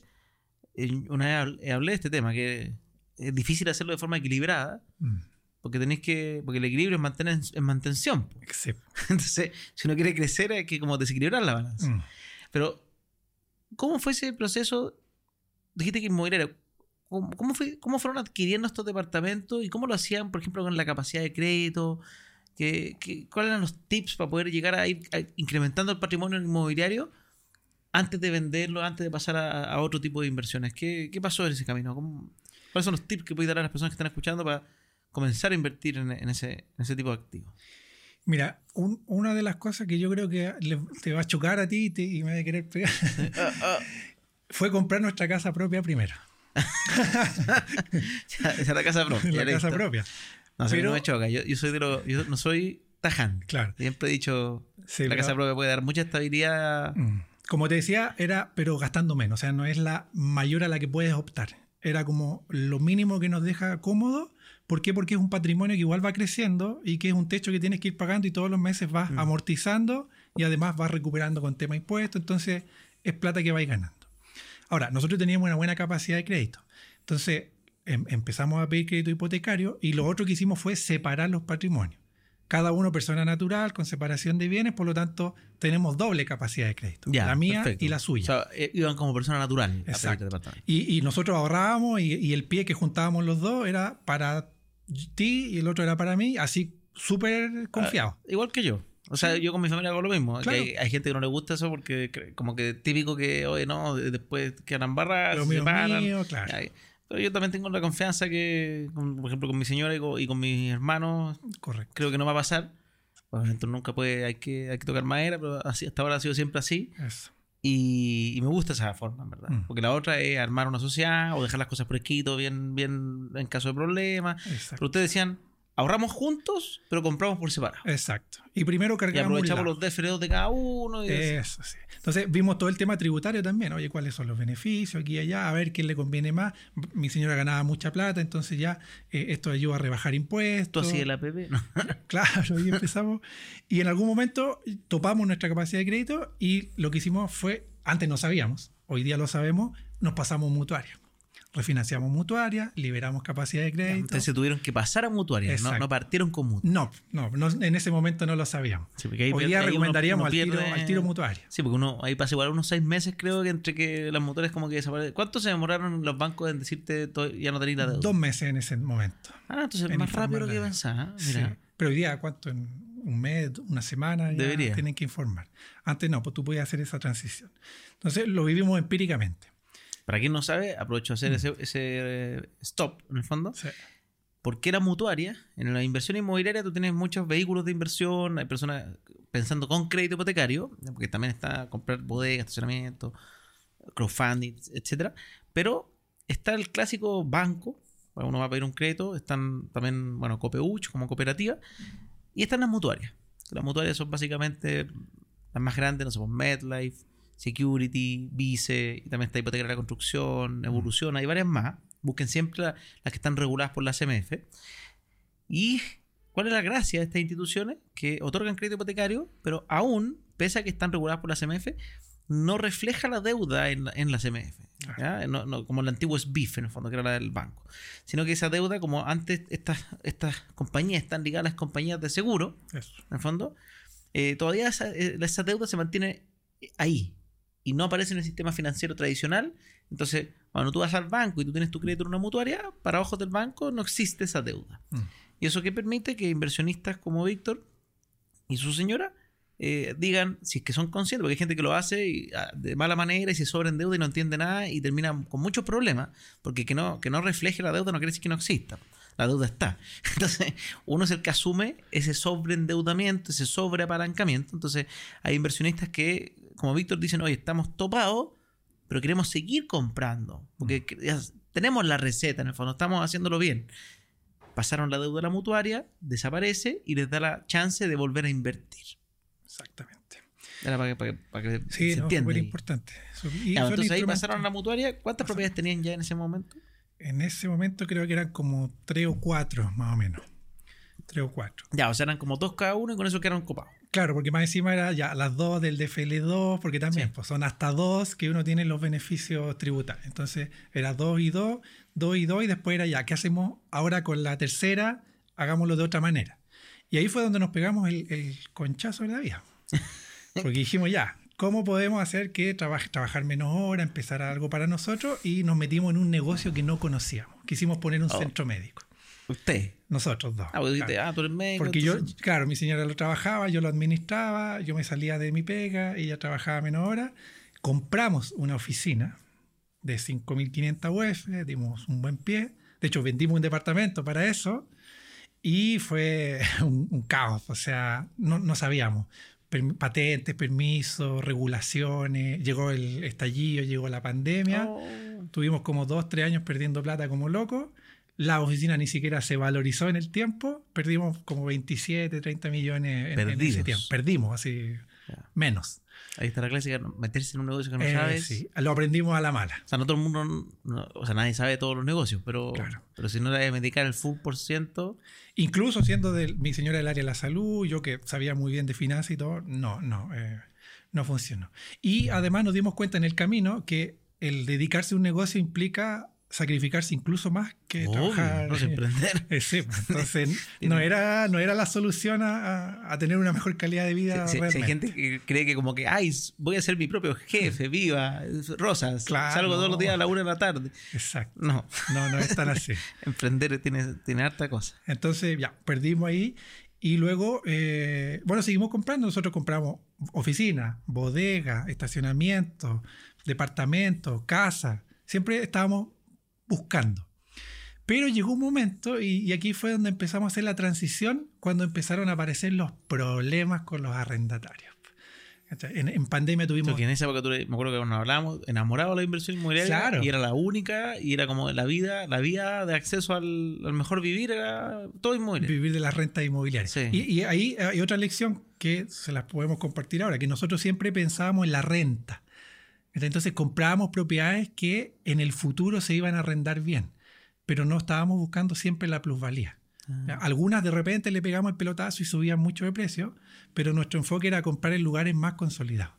eh, una vez habl- hablé de este tema, que es difícil hacerlo de forma equilibrada, Mm. porque tenéis que, porque el equilibrio es, mantener, es mantención. Sí. Entonces, si uno quiere crecer, hay que como desequilibrar la balanza. Mm. Pero, ¿cómo fue ese proceso? Dijiste que inmobiliaria. ¿Cómo, cómo fue, ¿Cómo fueron adquiriendo estos departamentos y cómo lo hacían, por ejemplo, con la capacidad de crédito? ¿Qué, qué- cuáles eran los tips para poder llegar a ir a- incrementando el patrimonio inmobiliario antes de venderlo, antes de pasar a, a otro tipo de inversiones? ¿Qué, qué pasó en ese camino? ¿Cómo- ¿Cuáles son los tips que puedes dar a las personas que están escuchando para comenzar a invertir en, en ese, en ese tipo de activos? Mira, un- una de las cosas que yo creo que le- te va a chocar a ti y, te- y me va a querer pegar fue comprar nuestra casa propia primero. Esa es la casa propia. la ya casa listo. propia. No, Pero- no me choca. Yo, yo soy de los. Yo no soy tajante. Claro. Siempre he dicho. Sí, la pero- casa propia puede dar mucha estabilidad. Mm. Como te decía, era, pero gastando menos. O sea, no es la mayor a la que puedes optar. Era como lo mínimo que nos deja cómodo. ¿Por qué? Porque es un patrimonio que igual va creciendo y que es un techo que tienes que ir pagando y todos los meses vas Mm. amortizando y además vas recuperando con tema impuestos. Entonces, es plata que vais ganando. Ahora, nosotros teníamos una buena capacidad de crédito. Entonces, em- empezamos a pedir crédito hipotecario y lo otro que hicimos fue separar los patrimonios. Cada uno persona natural, con separación de bienes, por lo tanto, tenemos doble capacidad de crédito. Ya, la mía perfecto. y la suya. O sea, eh, iban como persona natural Exacto. y, y nosotros ahorrábamos y, y el pie que juntábamos los dos era para ti y el otro era para mí, así súper confiado. Ah, igual que yo. O sea, yo con mi familia hago lo mismo. Claro. hay, hay gente que no le gusta eso porque como que típico que, oye, no, de- después quedan barras, se mío claro. Pero yo también tengo la confianza que, con- por ejemplo, con mi señora y con, y con mis hermanos, Correcto. creo que no va a pasar. Obviamente nunca puede, hay que, hay que tocar madera, pero así, hasta ahora ha sido siempre así. Eso. Y, y me gusta esa forma, en verdad. Mm. Porque la otra es armar una sociedad o dejar las cosas por escrito, bien, bien en caso de problemas. Pero ustedes decían, ahorramos juntos, pero compramos por separado. Exacto. Y primero Y cargamos un aprovechamos los DFR2 de cada uno. Y Eso sí. Entonces vimos todo el tema tributario también. Oye, ¿cuáles son los beneficios aquí y allá? A ver quién le conviene más. Mi señora ganaba mucha plata, entonces ya eh, esto ayuda a rebajar ¿Tú impuestos. así de la PP? Claro, y empezamos. Y en algún momento topamos nuestra capacidad de crédito y lo que hicimos fue, antes no sabíamos, hoy día lo sabemos, nos pasamos mutuaria. Refinanciamos mutuaria, liberamos capacidad de crédito. Entonces se tuvieron que pasar a mutuarias, no, no partieron con mutuarias. No, no, no, en ese momento no lo sabíamos. Sí, Hoy pierde- día ahí uno- recomendaríamos uno al, tiro, pierde- al tiro mutuaria. Sí, porque uno ahí pasa igual unos seis meses, creo que entre que las mutuarias como que desaparecen. ¿Cuánto se demoraron los bancos en decirte to- ya no tenéis la deuda? Dos meses en ese momento. Ah, entonces en más rápido lo que pensaba. ¿eh? Sí. Pero hoy día, ¿cuánto? En un mes, una semana, ya Debería. tienen que informar. Antes no, pues tú podías hacer esa transición. Entonces lo vivimos empíricamente. Para quien no sabe, aprovecho a hacer Mm. ese, ese eh, stop, en el fondo. Sea, porque la mutuaria, en la inversión inmobiliaria tú tienes muchos vehículos de inversión, hay personas pensando con crédito hipotecario, porque también está comprar bodegas, estacionamiento, crowdfunding, etcétera, pero está el clásico banco, uno va a pedir un crédito, están también, bueno, Copeuch como cooperativa, y están las mutuarias. Las mutuarias son básicamente las más grandes, no sé, pues, MetLife, Security, Vice, y también está Hipoteca de la Construcción, Evolución, hay varias más. Busquen siempre la- las que están reguladas por la CMF. ¿Y cuál es la gracia de estas instituciones? Que otorgan crédito hipotecario, pero aún, pese a que están reguladas por la CMF, no refleja la deuda en, la- en la CMF. ¿ya? No- no, como el antiguo SBIF, en el fondo, que era la del banco. Sino que esa deuda, como antes estas, estas compañías están ligadas a las compañías de seguro, eso. en el fondo, eh, todavía esa, eh, esa deuda se mantiene ahí y no aparece en el sistema financiero tradicional. Entonces, cuando tú vas al banco y tú tienes tu crédito en una mutuaria, para ojos del banco no existe esa deuda. Mm. Y eso que permite que inversionistas como Víctor y su señora eh, digan, si es que son conscientes, porque hay gente que lo hace y, ah, de mala manera y se sobra en deuda y no entiende nada y termina con muchos problemas, porque que no, que no refleje la deuda no quiere decir que no exista. La deuda está. Entonces, uno es el que asume ese sobreendeudamiento, ese sobreapalancamiento. Entonces, hay inversionistas que, como Víctor, dicen, oye, estamos topados, pero queremos seguir comprando, porque que- ya tenemos la receta, en el fondo, estamos haciéndolo bien. Pasaron la deuda a la mutuaria, desaparece y les da la chance de volver a invertir. Exactamente. Era para que, para que- para que Sí, se no, entienda. importante. Y entonces ahí pasaron a la mutuaria. ¿Cuántas propiedades tenían ya en ese momento? En ese momento creo que eran como tres o cuatro, más o menos. Tres o cuatro. Ya, o sea, eran como dos cada uno y con eso quedaron copados. Claro, porque más encima era ya las dos del DFL2, porque también Sí. pues son hasta dos que uno tiene los beneficios tributarios. Entonces era dos y dos, dos y dos, y después era ya, ¿qué hacemos ahora con la tercera? Hagámoslo de otra manera. Y ahí fue donde nos pegamos el, el conchazo de la vida. Porque dijimos ya, ¿cómo podemos hacer que traba- trabajar menos horas, empezar algo para nosotros? Y nos metimos en un negocio que no conocíamos. Quisimos poner un Oh. centro médico. Usted. Nosotros dos. Ah, porque dijiste, Claro. ah, tú eres médico. Porque yo, claro, mi señora lo trabajaba, yo lo administraba, yo me salía de mi pega, ella trabajaba menos horas. Compramos una oficina de 5.500 UF, dimos un buen pie. De hecho, vendimos un departamento para eso y fue un, un caos. O sea, no, no sabíamos. Patentes, permisos, regulaciones, llegó el estallido, llegó la pandemia. Oh. Tuvimos como dos, tres años perdiendo plata como locos. La oficina ni siquiera se valorizó en el tiempo. Perdimos como 27, 30 millones en, en ese tiempo. Perdimos, así, menos. Ahí está la clásica, meterse en un negocio que no Eh, sabes. sí, lo aprendimos a la mala. O sea, no todo el mundo, no- o sea, nadie sabe todos los negocios, pero, Claro. pero si no le dedicar el full por ciento, Incluso siendo de, mi señora del área de la salud, yo que sabía muy bien de finanzas y todo, no, no, eh, no funcionó. Y además nos dimos cuenta en el camino que el dedicarse a un negocio implica sacrificarse incluso más que obvio, trabajar. no emprender. Eh, sí, pues, entonces no era, no era la solución a, a- tener una mejor calidad de vida. Si, si- si hay realmente. gente que cree que como que, ay, voy a ser mi propio jefe, viva, rosas, Claro, salgo todos los días a la una de la tarde. Exacto. No, No, no es tan así. emprender tiene, tiene harta cosa. Entonces, ya, perdimos ahí. Y luego, eh, bueno, seguimos comprando. Nosotros compramos oficina, bodega, estacionamiento, departamento, casa. Siempre estábamos buscando. Pero llegó un momento, y, y aquí fue donde empezamos a hacer la transición, cuando empezaron a aparecer los problemas con los arrendatarios. En, en pandemia tuvimos... Porque en esa época me acuerdo que nos hablábamos, enamorado de la inversión inmobiliaria Claro. y era la única y era como la vida, la vía de acceso al, al mejor vivir era todo inmobiliario. vivir de las rentas inmobiliarias. Sí. Y, y ahí hay otra lección que se las podemos compartir ahora, que nosotros siempre pensábamos en la renta. Entonces comprábamos propiedades que en el futuro se iban a arrendar bien, pero no estábamos buscando siempre la plusvalía. Ah. Algunas de repente le pegamos el pelotazo y subían mucho de precio, pero nuestro enfoque era comprar en lugares más consolidados.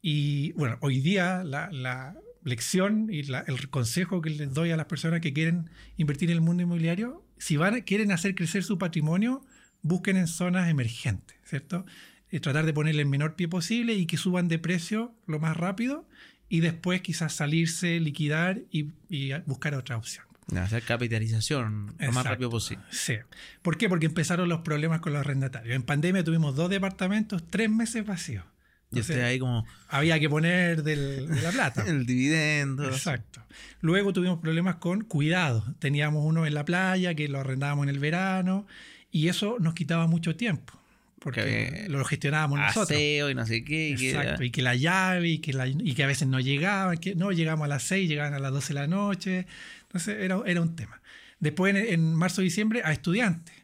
Y bueno, hoy día la, la lección y la- el consejo que les doy a las personas que quieren invertir en el mundo inmobiliario, si van, quieren hacer crecer su patrimonio, busquen en zonas emergentes, ¿cierto? Tratar de ponerle el menor pie posible y que suban de precio lo más rápido y después quizás salirse, liquidar y, y buscar otra opción. No, hacer capitalización lo más rápido posible. Sí. ¿Por qué? Porque empezaron los problemas con los arrendatarios. En pandemia tuvimos dos departamentos, tres meses vacíos. Y usted ahí como había que poner del- de la plata. el dividendo. Exacto. Luego tuvimos problemas con cuidados. Teníamos uno en la playa que lo arrendábamos en el verano y eso nos quitaba mucho tiempo porque Que- lo gestionábamos nosotros. Aseo y no sé qué. y que- Exacto, y que la llave y que, la- y que a veces no llegaban, que no llegamos a las 6, llegaban a las 12 de la noche. Entonces era, era un tema. Después en, en marzo diciembre a estudiantes.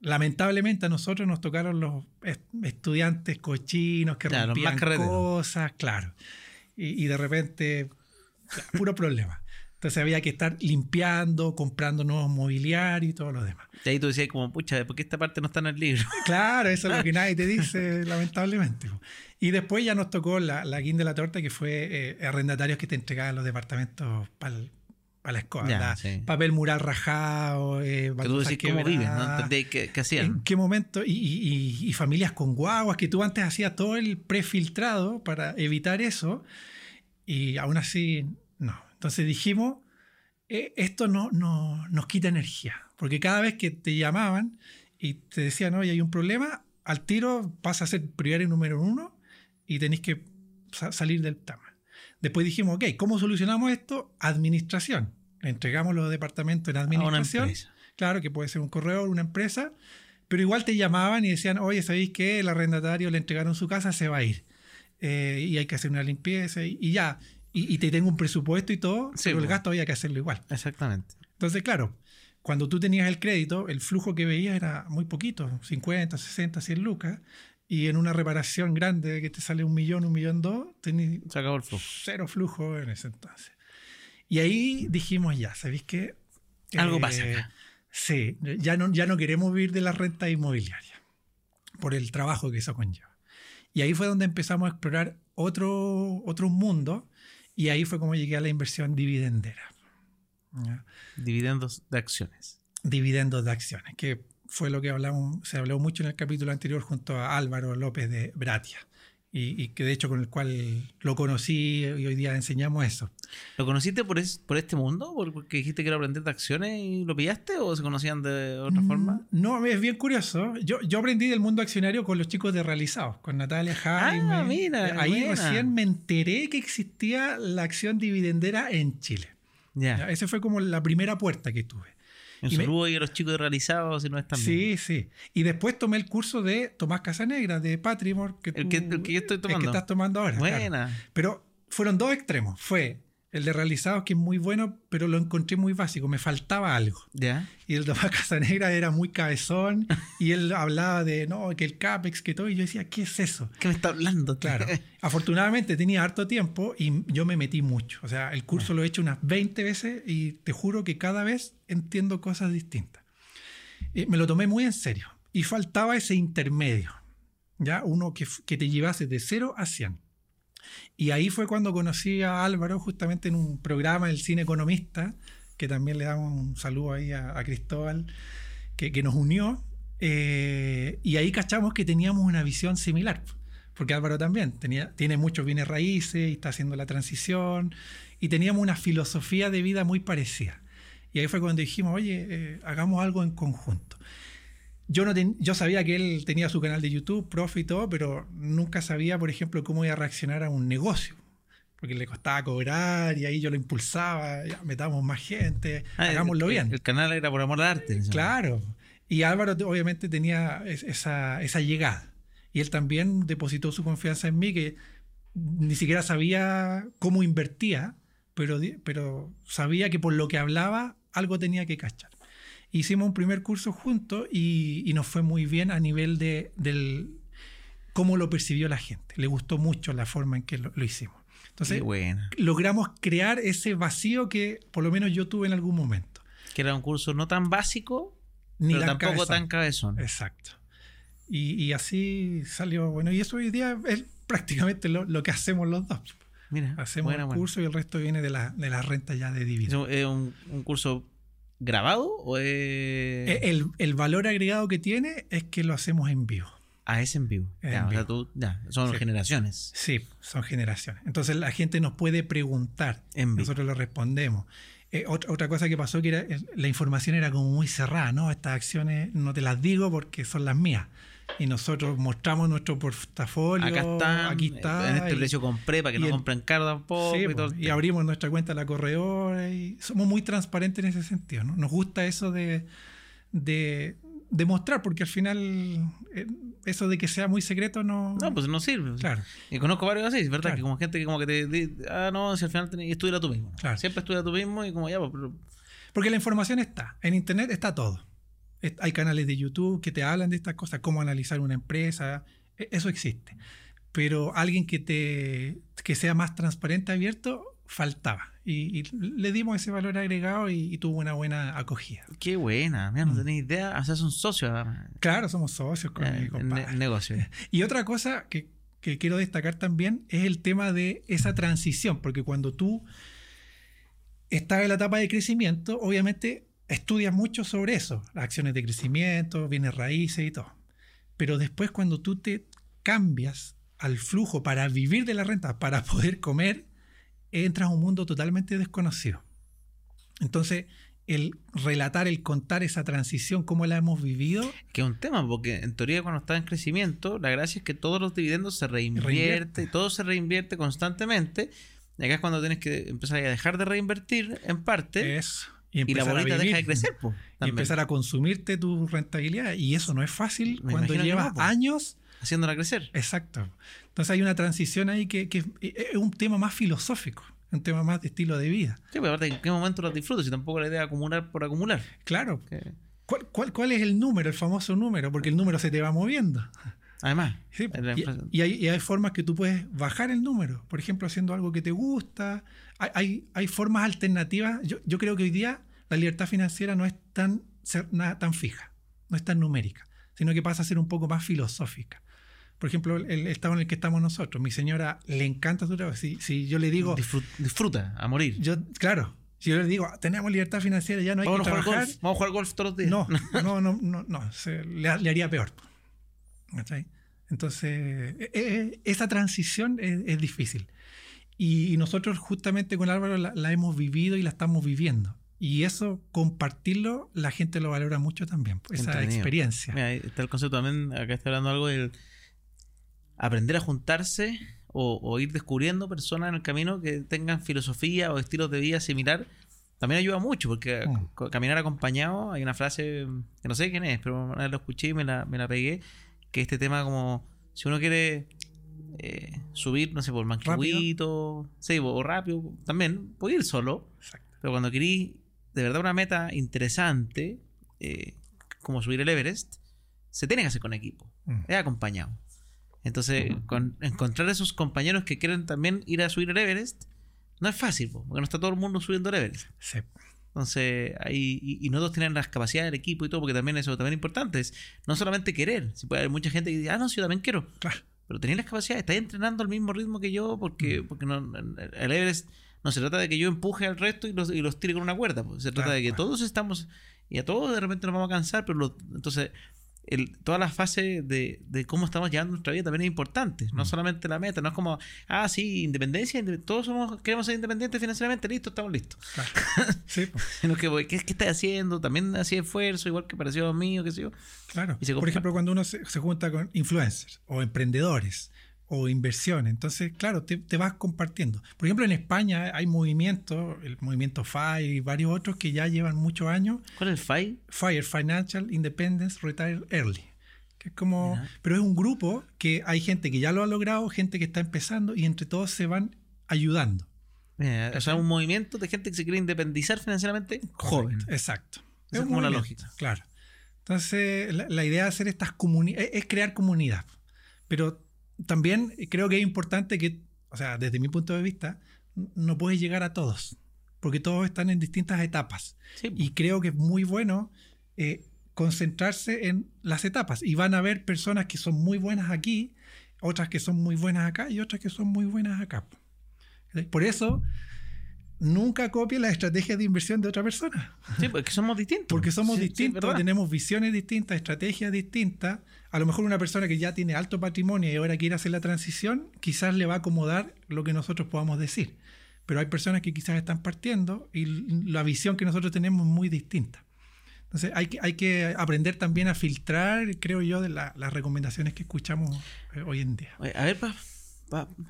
Lamentablemente a nosotros nos tocaron los est- estudiantes cochinos que Claro, rompían cosas, claro. Y, y de repente, puro problema. Entonces había que estar limpiando, comprando nuevos mobiliarios y todo lo demás. Y ahí tú decías como, pucha, ¿por qué esta parte no está en el libro? Claro, eso es lo que nadie te dice, lamentablemente. Y después ya nos tocó la, la guinda de la torta, que fue eh, arrendatarios que te entregaban los departamentos para la escoba. Ya, sí. Papel mural rajado, eh, Que tú decís cómo viven, ¿no? quebradas. ¿Entendés qué, qué hacían? ¿En qué momento? Y, y- familias con guaguas, que tú antes hacías todo el prefiltrado para evitar eso, y aún así. Entonces dijimos, eh, esto no, no, nos quita energía, porque cada vez que te llamaban y te decían, oye, hay un problema, al tiro pasa a ser prioridad número uno y tenéis que sa- salir del tema. Después dijimos, ok, ¿cómo solucionamos esto? Administración. Le entregamos los departamentos en A una administración. empresa. Claro, que puede ser un corredor, una empresa, pero igual te llamaban y decían, oye, ¿sabéis que el arrendatario le entregaron su casa, se va a ir? Eh, y hay que hacer una limpieza y, y ya. Y, y te tengo un presupuesto y todo, Sí, pero el pues. gasto había que hacerlo igual. Exactamente. Entonces, claro, cuando tú tenías el crédito, el flujo que veías era muy poquito, 50, 60, 100 lucas, y en una reparación grande que te sale un millón, un millón dos, tenías Se acabó el flujo. cero flujo en ese entonces. Y ahí dijimos ya, ¿sabéis qué? Algo Eh, pasa acá. Sí, ya no, ya no queremos vivir de la renta inmobiliaria por el trabajo que eso conlleva. Y ahí fue donde empezamos a explorar otro, otro mundo y ahí fue como llegué a la inversión dividendera. ¿ya? Dividendos de acciones. Dividendos de acciones, que fue lo que hablamos, se habló mucho en el capítulo anterior junto a Álvaro López de Bratia. Y, y que de hecho con el cual lo conocí y hoy día enseñamos eso. ¿Lo conociste por, es- por este mundo? ¿Por- ¿Porque dijiste que era aprender de acciones y lo pillaste? ¿O se conocían de otra forma? Mm, No, es bien curioso. Yo, yo aprendí del mundo accionario con los chicos de Realizados, con Natalia Jaime. Ah, mira, Ahí buena. recién me enteré que existía la acción dividendera en Chile. Ya, Esa fue como la primera puerta que tuve. Un y me- saludo ahí a los chicos de realizados si no están Sí, sí. Y después tomé el curso de Tomás Casanegra, de Patrimore, que, El tú- que- el que yo estoy el tomando. que estás tomando ahora. claro. Buena. Pero fueron dos extremos. Fue el de Realizados, que es muy bueno, pero lo encontré muy básico. Me faltaba algo. Ya. Y el Tomás Casanegra era muy cabezón y él hablaba de, no, que el CAPEX, que todo. Y yo decía, ¿qué es eso? ¿Qué me está hablando? Claro. Afortunadamente tenía harto tiempo y yo me metí mucho. O sea, el curso lo he hecho unas 20 veces y te juro que cada vez entiendo cosas distintas. Y me lo tomé muy en serio. Y faltaba ese intermedio. ¿Ya? Uno que, que te llevase de 0 a 100. Y ahí fue cuando conocí a Álvaro justamente en un programa del Cine Economista, que también le damos un saludo ahí a, Cristóbal, que, que nos unió. eh, y ahí cachamos que teníamos una visión similar. Porque Álvaro también tenía, tiene muchos bienes raíces y está haciendo la transición. Y teníamos una filosofía de vida muy parecida. Y ahí fue cuando dijimos, oye, eh, hagamos algo en conjunto. Yo, no ten- yo sabía que él tenía su canal de YouTube, profe y todo, pero nunca sabía, por ejemplo, cómo iba a reaccionar a un negocio. Porque le costaba cobrar y ahí yo lo impulsaba, ya, metamos más gente, Ah, hagámoslo el, bien. El, canal era por amor al arte. Claro. Y Álvaro te- obviamente tenía es- esa, esa llegada. Y él también depositó su confianza en mí, que ni siquiera sabía cómo invertía, pero, pero sabía que por lo que hablaba algo tenía que cachar. Hicimos un primer curso juntos y, y nos fue muy bien a nivel de del, cómo lo percibió la gente. Le gustó mucho la forma en que lo, lo hicimos. Entonces, logramos crear ese vacío que por lo menos yo tuve en algún momento. Que era un curso no tan básico, Ni pero tan tampoco cabezón. tan cabezón. Exacto. Y, y así salió, bueno, y eso hoy día es prácticamente lo, lo que hacemos los dos. Mira, Hacemos buena, buena. curso y el resto viene de la, de la renta ya de ¿Es dividendos. un, es un- un curso grabado o es.? Eh, El, el valor agregado que tiene es que lo hacemos en vivo. Ah, es en vivo. Ya, o sea, tú- ya, son Sí. generaciones. Sí, son generaciones. Entonces la gente nos puede preguntar, En vivo. nosotros lo respondemos. Eh, otra, otra cosa que pasó que era, la información era como muy cerrada, ¿no? Estas acciones no te las digo porque son las mías. Y nosotros mostramos nuestro portafolio. Acá está, aquí está. En este y- precio compré para que no en- compren caro tampoco. Sí, y todo y abrimos nuestra cuenta a la corredora y somos muy transparentes en ese sentido. ¿no? Nos gusta eso de, de, de mostrar, porque al final eh, eso de que sea muy secreto no... No, pues no sirve. Claro, Y conozco varios así, verdad, Claro. que como gente que como que te di- ah, no, si al final tenés, estudia tú mismo. Claro. Siempre estudia tú mismo y como ya, pues, pero porque la información está, en Internet está todo. Hay canales de YouTube que te hablan de estas cosas, cómo analizar una empresa, e- eso existe. Pero alguien que, te, que sea más transparente, abierto, faltaba. Y, y le dimos ese valor agregado y, y tuvo una buena acogida. qué buena, mira, no Mm. tenéis idea, o sea, son socios Claro, somos socios con eh, mi ne- negocio. Y otra cosa que, que quiero destacar también es el tema de esa transición, porque cuando tú estás en la etapa de crecimiento, obviamente estudias mucho sobre eso, las acciones de crecimiento, bienes raíces y todo. Pero después cuando tú te cambias al flujo para vivir de la renta, para poder comer, entras a un mundo totalmente desconocido. Entonces, el relatar, el contar esa transición, cómo la hemos vivido, Que es un tema, porque en teoría cuando está en crecimiento, la gracia es que todos los dividendos se reinvierte, Reinvierte. todo se reinvierte constantemente. Y acá es cuando tienes que empezar a dejar de reinvertir en parte es... Y, y la bolita deja de crecer. pues, y empezar a consumirte tu rentabilidad. Y eso no es fácil Me cuando llevas no, po. años. haciéndola crecer. Exacto. Entonces hay una transición ahí que, que es un tema más filosófico, un tema más de estilo de vida. Sí, pues aparte, ¿en qué momento los disfruto? Si tampoco la idea es acumular por acumular. Claro. ¿Cuál, cuál, cuál es el número, el famoso número? Porque el número se te va moviendo. Además, Sí, en la y, empresa- y hay, y hay formas que tú puedes bajar el número. Por ejemplo, haciendo algo que te gusta. Hay, hay, formas alternativas. Yo, yo creo que hoy día la libertad financiera no es tan, ser- nada tan fija, no es tan numérica, sino que pasa a ser un poco más filosófica. Por ejemplo, el, el estado en el que estamos nosotros. Mi señora le encanta su trabajo. Si, si yo le digo, disfrut- disfruta a morir. yo, claro, si yo le digo, tenemos libertad financiera, ya no hay Vamos que a jugar trabajar. golf. Vamos a jugar golf todos los días. No, no, no, no, no, se- le, le haría peor. ¿Cachai? Entonces, eh, eh, esa transición es, es difícil. Y, y nosotros justamente con Álvaro la, la hemos vivido y la estamos viviendo. Y eso, compartirlo, la gente lo valora mucho también, esa Entretenido. experiencia. Mira, ahí está el concepto también, acá está hablando algo del aprender a juntarse o, o ir descubriendo personas en el camino que tengan filosofía o estilos de vida similar. También ayuda mucho, porque Mm. caminar acompañado, hay una frase que no sé quién es, pero una vez lo escuché y me la, me la pegué, que este tema como, si uno quiere eh, subir, no sé, por manquehuito, sí, o rápido, también, puede ir solo, Exacto. pero cuando querís de verdad una meta interesante, eh, como subir el Everest, se tiene que hacer con equipo, Mm. es acompañado. Entonces, con- encontrar esos compañeros que quieren también ir a subir el Everest, no es fácil, po, porque no está todo el mundo subiendo el Everest. Sí. Entonces, ahí, y, y no todos tienen las capacidades del equipo y todo, porque también eso también es importante. Es no solamente querer, si puede haber mucha gente que dice, ah, no, sí, yo también quiero. Claro. Pero tenéis las capacidades, estáis entrenando al mismo ritmo que yo, porque, porque no, el Everest no se trata de que yo empuje al resto y los, y los tire con una cuerda. pues. Se trata Claro, de que claro. todos estamos, y a todos de repente nos vamos a cansar, pero lo- entonces el, toda la fase de, de cómo estamos llevando nuestra vida también es importante. No Mm. solamente la meta, no es como, ah, sí, independencia, inde- todos somos, queremos ser independientes financieramente, listo, estamos listos. claro. Sí, pues, Sino que, ¿qué, qué estás haciendo? También hacía esfuerzo, igual que pareció mío, qué sé yo. claro. Y se Por ejemplo, cuando uno se, se junta con influencers o emprendedores o inversiones, entonces, claro, te, te vas compartiendo. Por ejemplo, en España hay movimientos, el movimiento FIRE y varios otros que ya llevan muchos años ¿Cuál es el FI? FIRE, Financial Independence Retire Early. Que es como, Mira. pero es un grupo que hay gente que ya lo ha logrado, gente que está empezando y entre todos se van ayudando. O sea, un movimiento de gente que se quiere independizar financieramente joven. Correcto, Exacto. Esa es como la lógica. Claro. Entonces, la, la idea de hacer estas comunidades es crear comunidad. Pero también creo que es importante que, o sea, desde mi punto de vista, no puedes llegar a todos, porque todos están en distintas etapas. Sí, Y creo que es muy bueno eh, concentrarse en las etapas. Y van a haber personas que son muy buenas aquí, otras que son muy buenas acá y otras que son muy buenas acá. Por eso, nunca copie las estrategias de inversión de otra persona. sí, porque somos distintos. Porque somos Sí, distintos, tenemos visiones distintas, estrategias distintas. A lo mejor una persona que ya tiene alto patrimonio y ahora quiere hacer la transición, quizás le va a acomodar lo que nosotros podamos decir. pero hay personas que quizás están partiendo y la visión que nosotros tenemos es muy distinta. Entonces hay que, hay que aprender también a filtrar, creo yo, de las recomendaciones que escuchamos eh, hoy en día. A ver,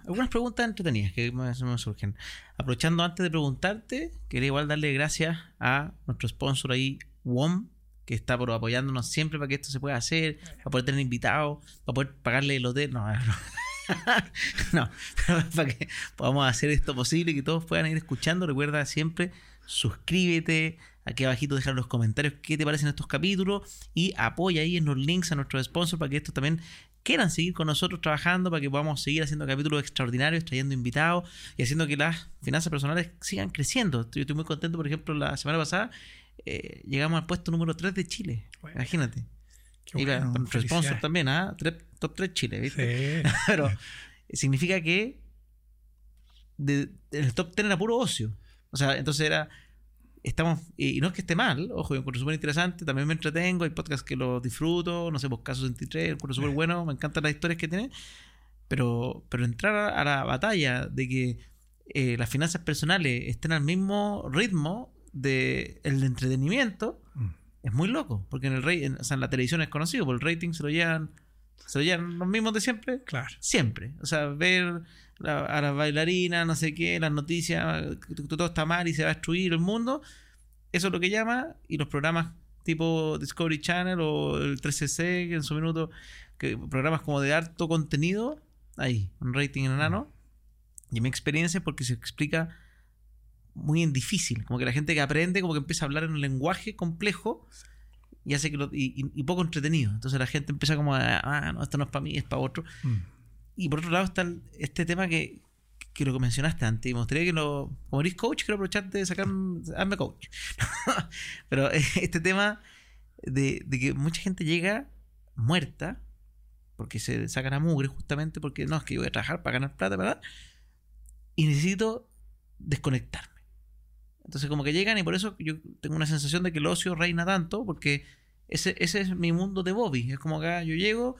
algunas preguntas entretenidas que me, surgen. Aprovechando antes de preguntarte, quería igual darle gracias a nuestro sponsor ahí, WOM, que está por apoyándonos siempre para que esto se pueda hacer, para poder tener invitados, para poder pagarle el hotel. No, no. no, para que podamos hacer esto posible y que todos puedan ir escuchando. Recuerda siempre, suscríbete, aquí abajito dejar los comentarios qué te parecen estos capítulos y apoya ahí en los links a nuestros sponsors para que estos también quieran seguir con nosotros trabajando para que podamos seguir haciendo capítulos extraordinarios, trayendo invitados y haciendo que las finanzas personales sigan creciendo. Yo estoy muy contento, por ejemplo, la semana pasada eh, llegamos al puesto número 3 de Chile. Imagínate. y nuestro sponsor también, ¿ah? top 3 Chile, ¿viste? Sí. Pero significa que el top 10 era puro ocio. O sea, entonces era estamos, y no es que esté mal, ojo, yo encuentro súper interesante, también me entretengo, hay podcasts que los disfruto, no sé, pues Caso 63, encuentro súper bueno, me encantan las historias que tiene, pero, pero entrar a, la batalla de que eh, las finanzas personales estén al mismo ritmo de el entretenimiento mm. es muy loco, porque en el rey, o sea, en la televisión es conocido, por el rating se lo llevan, se lo llevan los mismos de siempre, claro. siempre, o sea, ver a las bailarinas, no sé qué, las noticias, todo está mal y se va a destruir el mundo. Eso es lo que llama. Y los programas tipo Discovery Channel o el 3CC, que en su minuto, que programas como de harto contenido, ahí, un rating enano. Y mi experiencia es porque se explica muy difícil. Como que la gente que aprende, como que empieza a hablar en un lenguaje complejo y hace que y, poco entretenido. Entonces la gente empieza como a, ah, no, esto no es para mí, es para otro. Mm. Y por otro lado está este tema que, que lo que mencionaste antes. Y me gustaría que lo. Como eres coach, quiero aprovecharte de sacar. Hazme coach. Pero este tema de, que mucha gente llega muerta porque se sacan a mugre justamente porque no, es que yo voy a trabajar para ganar plata, ¿verdad? Y necesito desconectarme. Entonces como que llegan y por eso yo tengo una sensación de que el ocio reina tanto porque ese, ese es mi mundo de Bobby. Es como que yo llego,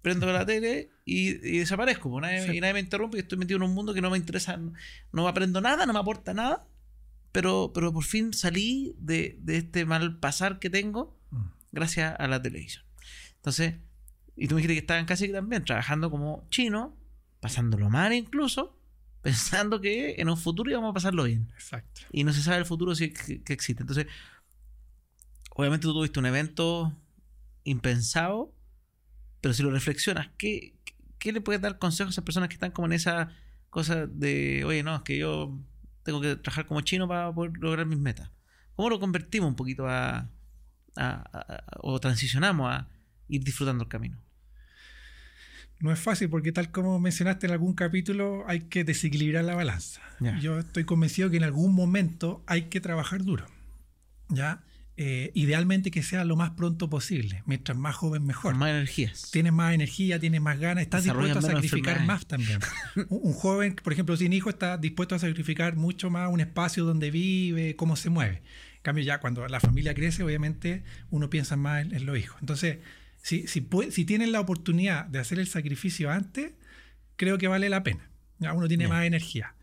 prendo la tele y, desaparezco. Pues, nadie, Y nadie me interrumpe y estoy metido en un mundo que no me interesa, no, aprendo nada, no me aporta nada. Pero, pero por fin salí de, este mal pasar que tengo mm. gracias a la televisión. Entonces, y tú me dijiste que estaban casi también trabajando como chino, pasándolo mal incluso, pensando que en un futuro íbamos a pasarlo bien. Exacto. Y no se sabe el futuro si que, que existe. Entonces, obviamente tú tuviste un evento impensado pero si lo reflexionas, ¿qué, ¿qué, le puedes dar consejos a esas personas que están como en esa cosa de, oye, no, es que yo tengo que trabajar como chino para poder lograr mis metas? ¿Cómo lo convertimos un poquito a, o transicionamos a ir disfrutando el camino? No es fácil porque tal como mencionaste en algún capítulo, hay que desequilibrar la balanza. Yo estoy convencido que en algún momento hay que trabajar duro. ¿Ya? Eh, idealmente que sea lo más pronto posible. Mientras más joven, mejor. Más energías. Tienes más energía, tienes más ganas, estás dispuesto a sacrificar más también. un, joven, por ejemplo, sin hijo, está dispuesto a sacrificar mucho más un espacio donde vive, cómo se mueve. En cambio, ya cuando la familia crece, obviamente uno piensa más en, los hijos. Entonces, si, si, si tienen la oportunidad de hacer el sacrificio antes, creo que vale la pena. Uno tiene más energía.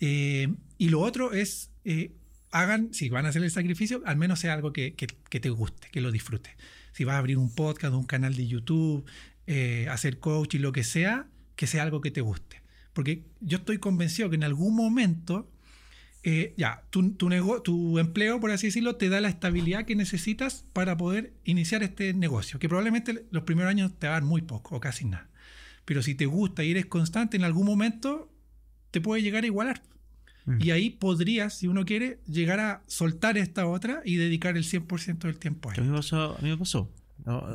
Eh, y lo otro es eh, hagan, si van a hacer el sacrificio, al menos sea algo que, te guste, que lo disfrutes. Si vas a abrir un podcast, un canal de YouTube, eh, hacer coaching, lo que sea, que sea algo que te guste. Porque yo estoy convencido que en algún momento, eh, ya, tu, tu empleo, por así decirlo, te da la estabilidad que necesitas para poder iniciar este negocio, que probablemente los primeros años te dan muy poco o casi nada. Pero si te gusta y eres constante, en algún momento te puede llegar a igualar. Mm. Y ahí podrías, si uno quiere, llegar a soltar esta otra y dedicar el 100% del tiempo a ella. A mí me pasó. A mí me pasó.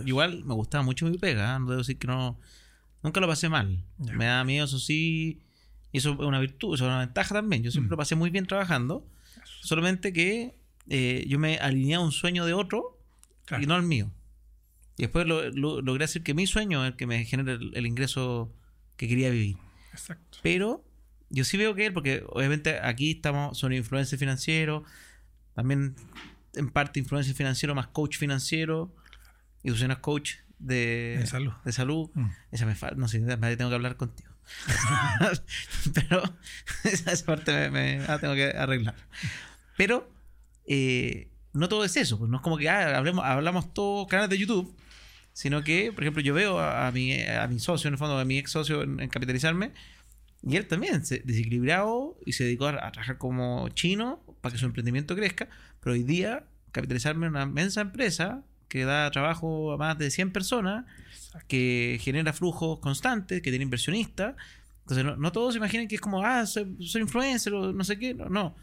igual me gustaba mucho mi pega, ¿eh? no debo decir que no. Nunca lo pasé mal. Me da miedo, eso sí. Y eso es una virtud, eso es una ventaja también. Yo siempre mm. lo pasé muy bien trabajando. Solamente que eh, yo me alineé a un sueño de otro y no al mío. Y después logré hacer que mi sueño es el que me genere el ingreso que quería vivir. Exacto. Pero yo sí veo que él, porque obviamente aquí estamos, son influencers financieros, también en parte influencer financiero más coach financiero, y tú coach de, salud. De salud. Mm. Esa me falta, no sé, tengo que hablar contigo. Pero esa, parte me, me tengo que arreglar. Pero eh, no todo es eso. Pues no es como que ah, hablemos, hablamos todos canales de YouTube, sino que, por ejemplo, yo veo a, mi, a mi socio, en el fondo, a mi ex socio en, capitalizarme, y él también se desequilibrado y se dedicó a, trabajar como chino para que su emprendimiento crezca. Pero hoy día, capitalizarme en una inmensa empresa que da trabajo a más de 100 personas, que genera flujos constantes, que tiene inversionistas. Entonces, no, no todos se imaginen que es como, ah, soy, soy influencer o no sé qué. No, no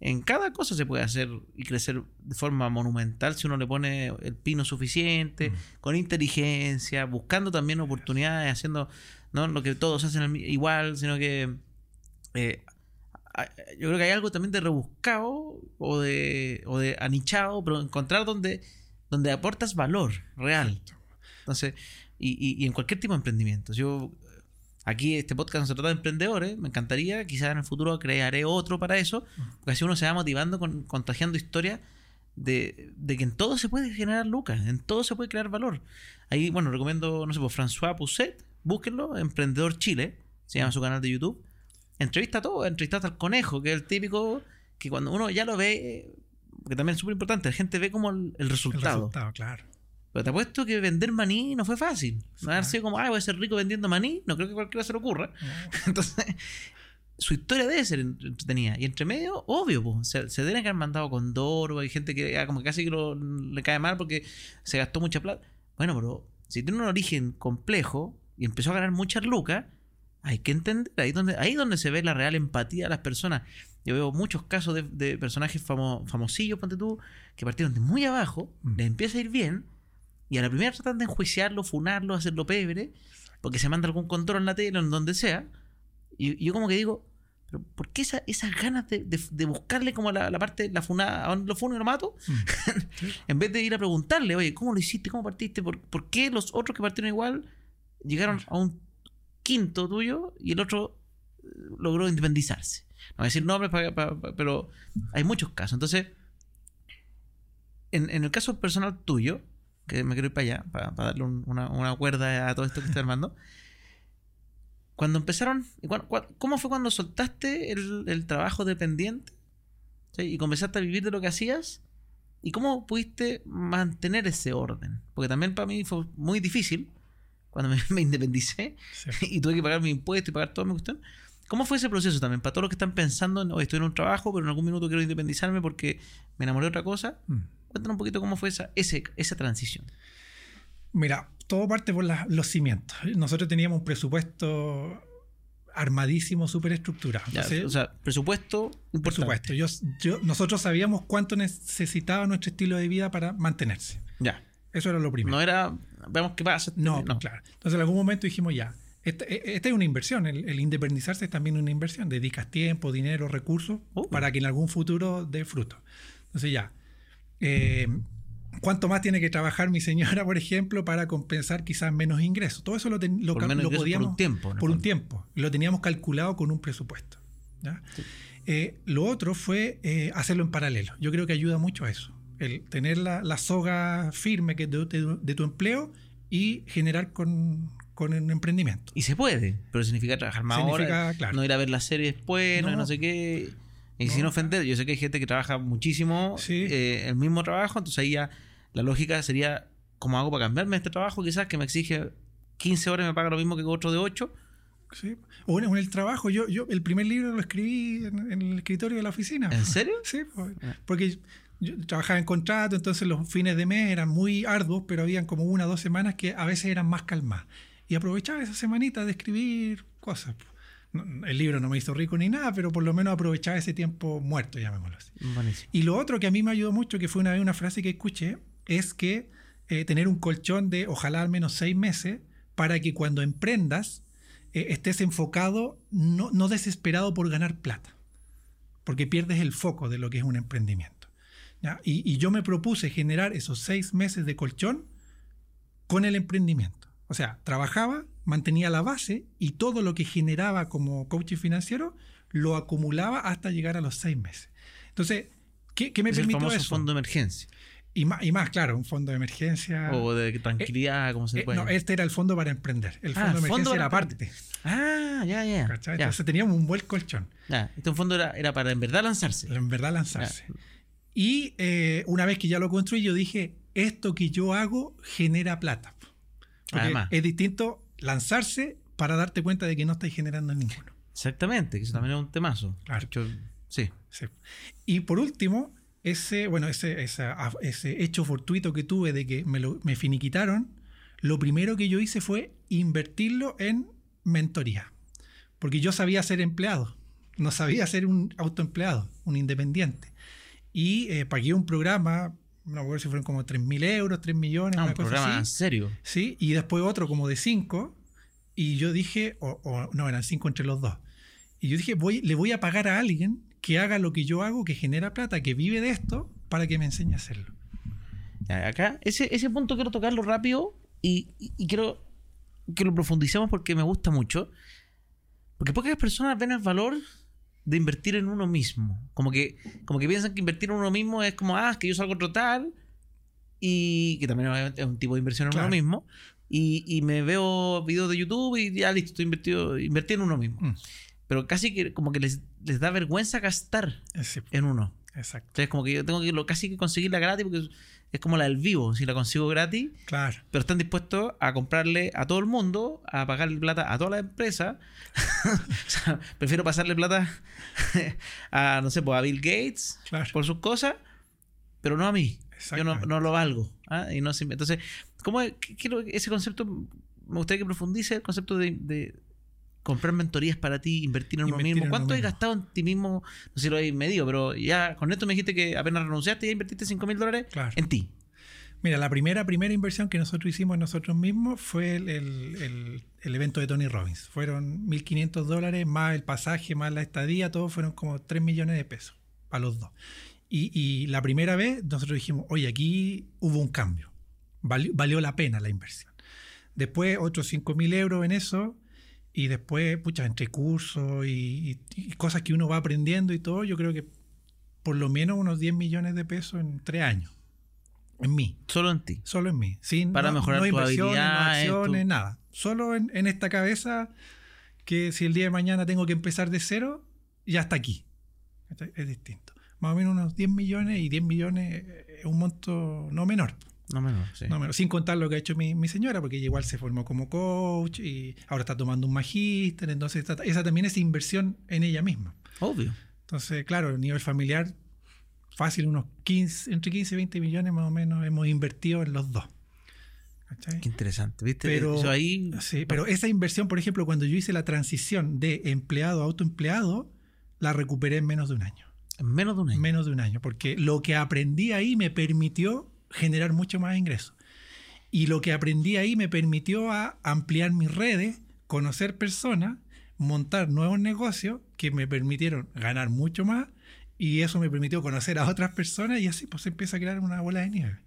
en cada cosa se puede hacer y crecer de forma monumental si uno le pone el pino suficiente, mm. con inteligencia, buscando también oportunidades, haciendo no lo que todos hacen igual, sino que eh, yo creo que hay algo también de rebuscado o de, o de anichado, pero encontrar donde, donde aportas valor real. Entonces, y, y, y en cualquier tipo de emprendimiento. Yo Aquí este podcast no se trata de emprendedores, me encantaría, quizás en el futuro crearé otro para eso, porque así uno se va motivando, con, contagiando historias de, que en todo se puede generar lucas, en todo se puede crear valor. Ahí, bueno, recomiendo, no sé, por pues, François Pousset, búsquenlo, Emprendedor Chile, se llama su canal de YouTube. Entrevista a todo, entrevista al conejo, que es el típico que cuando uno ya lo ve, porque también es súper importante, la gente ve como el, resultado. El resultado, claro. Pero te apuesto que vender maní no fue fácil. No haber sido como, ay, voy a ser rico vendiendo maní. No creo que cualquiera se le ocurra. Entonces, su historia debe ser entretenida. Y entre medio, obvio, pues, se, se, deben haber mandado con Doro. Hay gente que ah, como casi que le cae mal porque se gastó mucha plata. Bueno, pero si tiene un origen complejo y empezó a ganar muchas lucas, hay que entender. Ahí donde, ahí donde se ve la real empatía de las personas. Yo veo muchos casos de, personajes famosillos, ponte tú, que partieron de muy abajo, mm. les empieza a ir bien y a la primera tratan de enjuiciarlo, funarlo, hacerlo pebre, porque se manda algún control en la tele, en donde sea. Y, yo como que digo, pero ¿por qué esas ganas de, buscarle como la, parte, la funada, a dónde lo funo y lo mato? Mm. en vez de ir a preguntarle, oye, ¿cómo lo hiciste? ¿Cómo partiste? ¿Por, qué los otros que partieron igual llegaron a un quinto tuyo y el otro eh, logró independizarse? No voy a decir nombres, pero hay muchos casos. Entonces, en, en el caso personal tuyo, que me quiero ir para allá, para, darle una, cuerda a todo esto que estoy armando. Cuando empezaron, ¿cómo fue cuando soltaste el, trabajo dependiente y comenzaste a vivir de lo que hacías? ¿Y cómo pudiste mantener ese orden? Porque también para mí fue muy difícil cuando me, independicé y tuve que pagar mi impuesto y pagar todo mi cuestión. ¿Cómo fue ese proceso también? Para todos los que están pensando, en, estoy en un trabajo, pero en algún minuto quiero independizarme porque me enamoré de otra cosa. Mm. Cuéntanos un poquito cómo fue esa, esa transición. Mira, todo parte por los cimientos. Nosotros teníamos un presupuesto armadísimo, súper estructurado. o sea, presupuesto Por supuesto. Yo, nosotros sabíamos cuánto necesitaba nuestro estilo de vida para mantenerse. Ya. Eso era lo primero. No era, vemos qué pasa. No, no. claro. Entonces en algún momento dijimos ya, esta, e, es una inversión, el, independizarse es también una inversión. Dedicas tiempo, dinero, recursos oh. para que en algún futuro dé fruto. Entonces ya, eh, ¿Cuánto más tiene que trabajar mi señora, por ejemplo, para compensar quizás menos ingresos? Todo eso lo, lo, podíamos. Por un tiempo. Por un tiempo. Lo teníamos calculado con un presupuesto. Eh, lo otro fue eh, hacerlo en paralelo. Yo creo que ayuda mucho a eso. El tener la, soga firme que de, de, tu empleo y generar con, con un emprendimiento. Y se puede, pero significa trabajar más significa, horas, no ir a ver la serie después, no sé qué. Y sin ofender, yo sé que hay gente que trabaja muchísimo eh, el mismo trabajo, entonces ahí ya la lógica sería, ¿cómo hago para cambiarme este trabajo? Quizás que me exige 15 horas y me paga lo mismo que otro de 8. Sí. O en, el trabajo, yo, yo el primer libro lo escribí en, el escritorio de la oficina. ¿En serio? Sí, ah. porque yo trabajaba en contrato, entonces los fines de mes eran muy arduos, pero habían como una o dos semanas que a veces eran más calmadas. Y aprovechaba esa semanita de escribir cosas el libro no me hizo rico ni nada, pero por lo menos aprovechaba ese tiempo muerto, llamémoslo así. Y lo otro que a mí me ayudó mucho, que fue una vez una frase que escuché, es que eh, tener un colchón de ojalá al menos seis meses para que cuando emprendas eh, estés enfocado, no, no desesperado por ganar plata, porque pierdes el foco de lo que es un emprendimiento. Y, y yo me propuse generar esos seis meses de colchón con el emprendimiento. O sea, trabajaba, mantenía la base y todo lo que generaba como coaching financiero lo acumulaba hasta llegar a los seis meses. Entonces, ¿qué, me permitió el famoso fondo de emergencia. Y más, y más, claro, un fondo de emergencia. O de tranquilidad, como se Eh, puede. no, este era el fondo para emprender. El Ah, fondo de emergencia fondo era aparte. Ah, ya, ya. ¿cachai? ya. Entonces teníamos un buen colchón. Ya, Este fondo era, era para en verdad lanzarse. En verdad lanzarse. Y eh, una vez que ya lo construí, yo dije, esto que yo hago genera plata. Además. es distinto lanzarse para darte cuenta de que no estáis generando ninguno. Exactamente, que eso también es un temazo. Claro. Sí. Sí. Y por último, ese, bueno, ese, esa- ese hecho fortuito que tuve de que me, lo, me finiquitaron, lo primero que yo hice fue invertirlo en mentoría. Porque yo sabía ser empleado, no sabía ser un autoempleado, un independiente. Y eh, pagué un programa, no me acuerdo si fueron como 3.000 euros, 3 millones, Ah, una un cosa programa así. serio. Sí, y después otro como de 5. Y yo dije, o, o no, eran 5 entre los dos. Y yo dije, voy, le voy a pagar a alguien que haga lo que yo hago, que genera plata, que vive de esto, para que me enseñe a hacerlo. Ya, Acá, ese, ese punto quiero tocarlo rápido y, y- y quiero que lo profundicemos porque me gusta mucho. Porque pocas personas ven el valor de invertir en uno mismo. Como que, como que piensan que invertir en uno mismo es como, ah, es que yo salgo a trotar y que también obviamente es un tipo de inversión en Claro. uno mismo. Y, y me veo videos de YouTube y ya listo, estoy invertido, invertí en uno mismo. Mm. Pero casi que como que les, les da vergüenza gastar Eh, Sí, en uno. exacto. Entonces como que yo tengo que lo, casi que conseguirla gratis porque es, como la del vivo. Si la consigo gratis, Claro. pero están dispuestos a comprarle a todo el mundo, a pagarle plata a toda la empresa. o sea, prefiero pasarle plata a, no sé, pues a Bill Gates Claro. por sus cosas, pero no a mí. Yo no, no lo valgo. ¿ah? Y no entonces, ¿cómo es? Ese concepto? Me gustaría que profundice el concepto de, de comprar mentorías para ti, invertir en uno Invertir mismo. en uno ¿Cuánto has mismo. gastado en ti mismo? No sé si lo has medido, pero ya con esto me dijiste que apenas renunciaste y ya invertiste 5 mil dólares Claro. en ti. Mira, la primera, primera inversión que nosotros hicimos en nosotros mismos fue el, el- el- el evento de Tony Robbins. Fueron 1.500 dólares más el pasaje, más la estadía, todo fueron como 3 millones de pesos para los dos. Y, y la primera vez nosotros dijimos, oye, aquí hubo un cambio. Valió, valió la pena la inversión. Después otros 5.000 euros en eso. Y después, pucha, entre cursos y, y- y cosas que uno va aprendiendo y todo, yo creo que por lo menos unos 10 millones de pesos en tres años. En mí. Solo en ti. Solo en mí. Sin, Para no, mejorar no tus inversiones, no acciones, tu- nada. Solo en, en esta cabeza que si el día de mañana tengo que empezar de cero, ya está aquí. Es distinto. Más o menos unos 10 millones y 10 millones es un monto no menor. No menos, sí. No. Sin contar lo que ha hecho mi, mi señora, porque ella igual se formó como coach y ahora está tomando un magíster. Entonces, está- esa también es inversión en ella misma. Obvio. Entonces, claro, a nivel familiar, fácil, unos 15, entre 15 y 20 millones más o menos hemos invertido en los dos. ¿Cachai? Qué interesante, ¿viste? Pero, Eso ahí. sí, pero esa inversión, por ejemplo, cuando yo hice la transición de empleado a autoempleado, la recuperé en menos de un año. En menos de un año. Menos de un año, porque lo que aprendí ahí me permitió generar mucho más ingresos. Y lo que aprendí ahí me permitió a ampliar mis redes, conocer personas, montar nuevos negocios que me permitieron ganar mucho más y eso me permitió conocer a otras personas y así pues se empieza a crear una bola de nieve.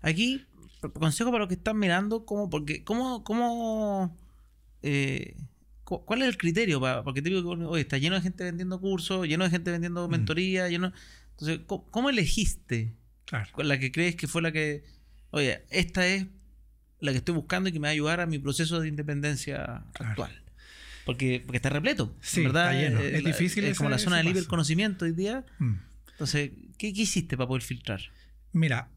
Aquí, consejo para los que están mirando, ¿cómo, porque, cómo, cómo, eh, cu- cuál es el criterio? para- porque te digo que oye, está lleno de gente vendiendo cursos, lleno de gente vendiendo Mm. mentoría, lleno. Entonces, ¿cómo, cómo elegiste Claro. con la que crees que fue la que, oye, esta es la que estoy buscando y que me va a ayudar a mi proceso de independencia Claro. actual? Porque, porque está repleto, Sí, ¿verdad? está lleno. Eh, Es la- difícil Es ese- como la zona de libre conocimiento hoy día. Mm. Entonces, ¿qué, qué hiciste para poder filtrar? Mira,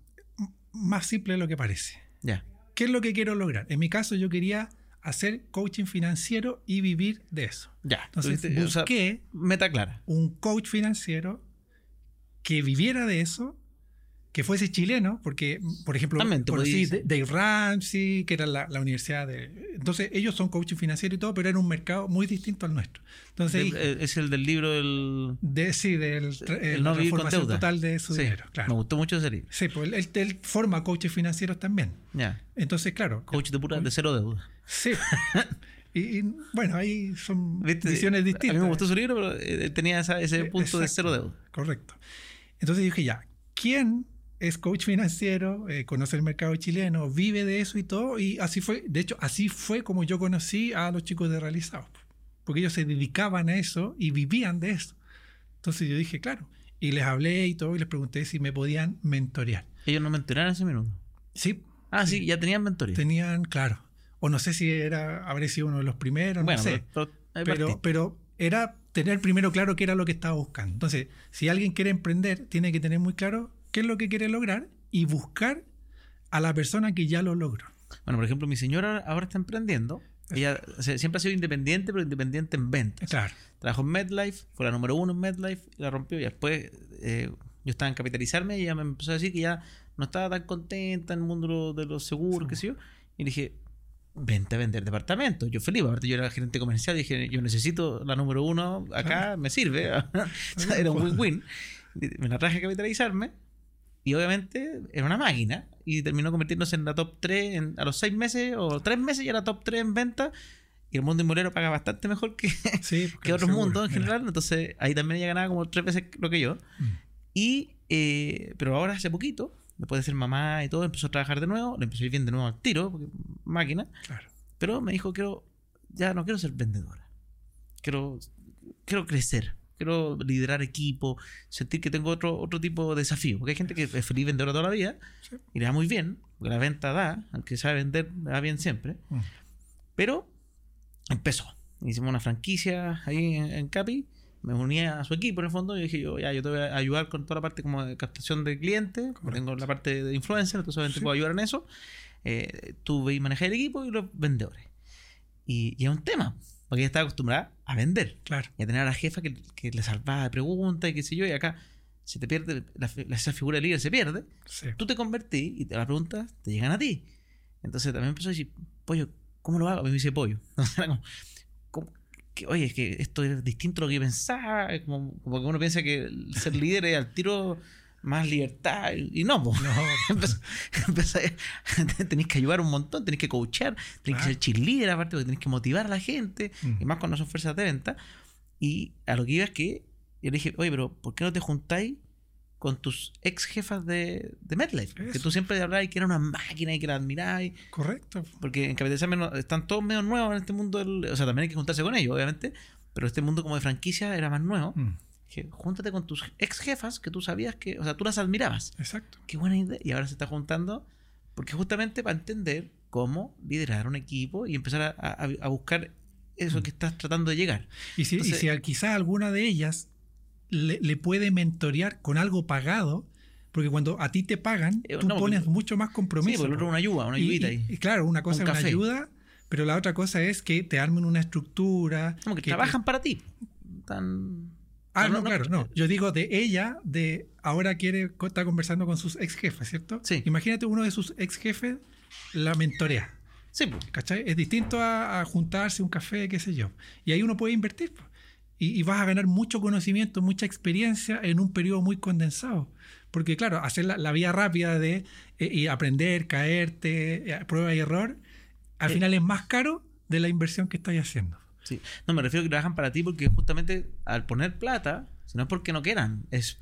más simple de lo que parece. Ya. ¿Qué es lo que quiero lograr? En mi caso yo quería hacer coaching financiero y vivir de eso. Ya. Entonces Tuviste- o sea, busqué meta clara. un coach financiero que viviera de eso, que fuese chileno, porque, por ejemplo, También conocí podías- Dave Ramsey, que era la, la universidad de... Entonces, ellos son coaching financiero y todo, pero era un mercado muy distinto al nuestro. Entonces, eh, es el del libro del de, sí, del tra- el eh, no deuda. total de su Sí, dinero. Me gustó mucho ese libro. Sí, pues él, forma coaches financieros también. Ya. Entonces, claro. Coach de pura de cero deuda. Sí. y, y, bueno, ahí son ¿Viste? visiones A distintas. mí me gustó su libro, pero eh, tenía esa- ese punto de cero deuda. Correcto. Entonces dije, ya, ¿quién es coach financiero? Eh, conoce el mercado chileno, vive de eso y todo. Y así fue, de hecho, así fue como yo conocí a los chicos de Realizados. Porque ellos se dedicaban a eso y vivían de eso. Entonces yo dije, claro. Y les hablé y todo y les pregunté si me podían mentorear. Ellos no me enteraron en ese minuto. Sí. Ah, sí, ya tenían mentoría. Tenían, claro. O no sé si era, habría sido uno de los primeros, bueno, no sé. pero, pero, Pero, pero era tener primero claro qué era lo que estaba buscando. Entonces, si alguien quiere emprender, tiene que tener muy claro qué es lo que quiere lograr y buscar a la persona que ya lo logró. Bueno, por ejemplo, mi señora ahora está emprendiendo. Ella siempre ha sido independiente, pero independiente en ventas. Claro. Trabajó en MedLife, fue la número uno en MedLife, la rompió. Y después eh, yo estaba en capitalizarme y ella me empezó a decir que ya no estaba tan contenta en el mundo de los seguros, qué sé yo. Y dije, vente a vender departamentos. Yo feliz, aparte yo era gerente comercial y dije, yo necesito la número uno acá, me sirve. O sea, era un win-win. Me la traje a capitalizarme y obviamente era una máquina y terminó convirtiéndose en la top 3 en- a los 6 meses o 3 meses ya era top 3 en venta y el mundo inmobiliario paga bastante mejor que, Sí, que otros seguro, mundos en mira. general. Entonces ahí también ella ganaba como tres veces lo que yo. Mm. Y, eh, pero ahora hace poquito, después de ser mamá y todo, empezó a trabajar de nuevo, le empezó a ir bien de nuevo al tiro, porque máquina. Claro. Pero me dijo, quiero, ya no quiero ser vendedora. Quiero, quiero crecer. Quiero liderar equipo, sentir que tengo otro, otro tipo de desafío. Porque hay gente que es feliz vendedora toda la vida Sí. y le da muy bien, porque la venta da, aunque sabe vender, da bien siempre. Mm. Pero empezó. Hicimos una franquicia ahí en, en Capi. Me uní a su equipo en el fondo y dije yo, ya, yo te voy a ayudar con toda la parte como de captación de clientes. Tengo la parte de influencer, entonces obviamente Sí. puedo ayudar en eso. Eh, tú veis manejar el equipo y los vendedores. Y, y es un tema, porque ella estaba acostumbrada a vender Claro. y a tener a la jefa que, que le salvaba de preguntas y qué sé yo, y acá se te pierde, la, la- esa figura de líder se pierde Sí. tú te convertís y te, las preguntas te llegan a ti. Entonces también empezó a decir, pollo, ¿cómo lo hago? A mí me dice pollo. Era como, ¿cómo? Que, oye, es que esto es distinto a lo que yo pensaba. es Como, como que uno piensa que ser líder es al tiro más libertad. Y no, pues. No, tenés que ayudar un montón, tenés que coachear, tenés que Claro. ser cheerleader aparte, porque tenés que motivar a la gente, Mm. y más cuando son fuerzas de venta. Y a lo que iba es que yo le dije, oye, pero ¿por qué no te juntáis con tus ex jefas de, de MedLife? Que Eso. tú siempre hablabas que era una máquina y que la admiráis. correcto. Porque en no- están todos medio nuevos en este mundo. del- o sea, también hay que juntarse con ellos, obviamente. Pero este mundo como de franquicia era más nuevo. Mm. Dije, júntate con tus ex jefas que tú sabías que, o sea, tú las admirabas. Exacto. Qué buena idea. Y ahora se está juntando porque justamente para entender cómo liderar un equipo y empezar a, a- a buscar eso Mm. que estás tratando de llegar. Y si, y si quizás alguna de ellas le, le puede mentorear con algo pagado, porque cuando a ti te pagan, Eh, tú no, pones porque- mucho más Sí, compromiso. porque el otro po. una ayuda, una ayudita y- claro, una cosa Un es una ayuda, pero la otra cosa es que te armen una estructura. Como que, que- trabajan para ti. Tan... Ah, No, no, no, claro, no. no. Yo digo de ella, de ahora quiere estar conversando con sus ex jefes, ¿cierto? Sí. Imagínate uno de sus ex jefes la mentorea. Sí, pues. ¿Cachai? Es distinto a, a juntarse un café, qué sé yo. Y ahí uno puede invertir. po. Y, y vas a ganar mucho conocimiento, mucha experiencia en un periodo muy condensado. Porque claro, hacer la, la vía rápida de eh, y aprender, caerte, eh, prueba y error, al Eh. final es más caro de la inversión que estás haciendo. Sí. No, me refiero a que trabajan para ti porque justamente al poner plata, si no es porque no quieran, es...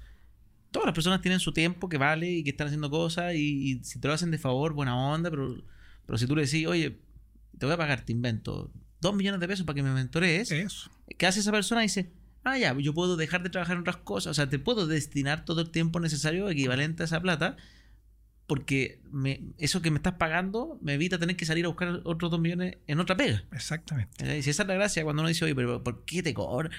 Todas las personas tienen su tiempo que vale y que están haciendo cosas y, y si te lo hacen de favor, buena onda, pero, pero si tú le decís, oye, te voy a pagar, te invento, dos millones de pesos para que me mentorees, Eso. ¿qué hace esa persona? Dice, ah, ya, yo puedo dejar de trabajar en otras cosas, o sea, te puedo destinar todo el tiempo necesario equivalente a esa plata porque me- eso que me estás pagando me evita tener que salir a buscar otros dos millones en otra pega. Exactamente. ¿Cachai? Si esa es la gracia cuando uno dice, oye, pero ¿por qué te cobro?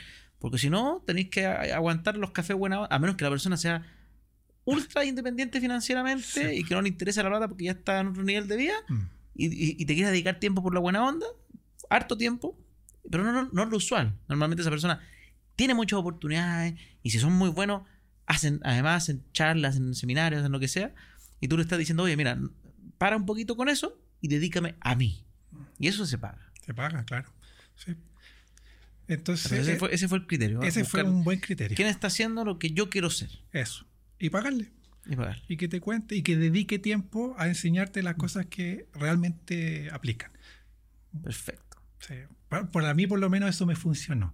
Porque si no, tenéis que aguantar los cafés buena onda, a menos que la persona sea ultra independiente financieramente Sí. y que no le interese la plata porque ya está en otro nivel de vida Mm. y, y- y te quiera dedicar tiempo por la buena onda, harto tiempo, pero no, no, no es lo usual. Normalmente esa persona tiene muchas oportunidades y si son muy buenos, hacen, además hacen charlas, hacen seminarios, hacen lo que sea, y tú le estás diciendo, oye, mira, para un poquito con eso y dedícame a mí. Y eso se paga. Se paga, claro. Sí. Entonces, ese, eh, fue, ese fue el criterio. ese fue un buen criterio. ¿Quién está haciendo lo que yo quiero ser? Eso. Y pagarle. Y pagar. Y que te cuente y que dedique tiempo a enseñarte las cosas que realmente aplican. Perfecto. Sí. Pa- Para mí, por lo menos, eso me funcionó.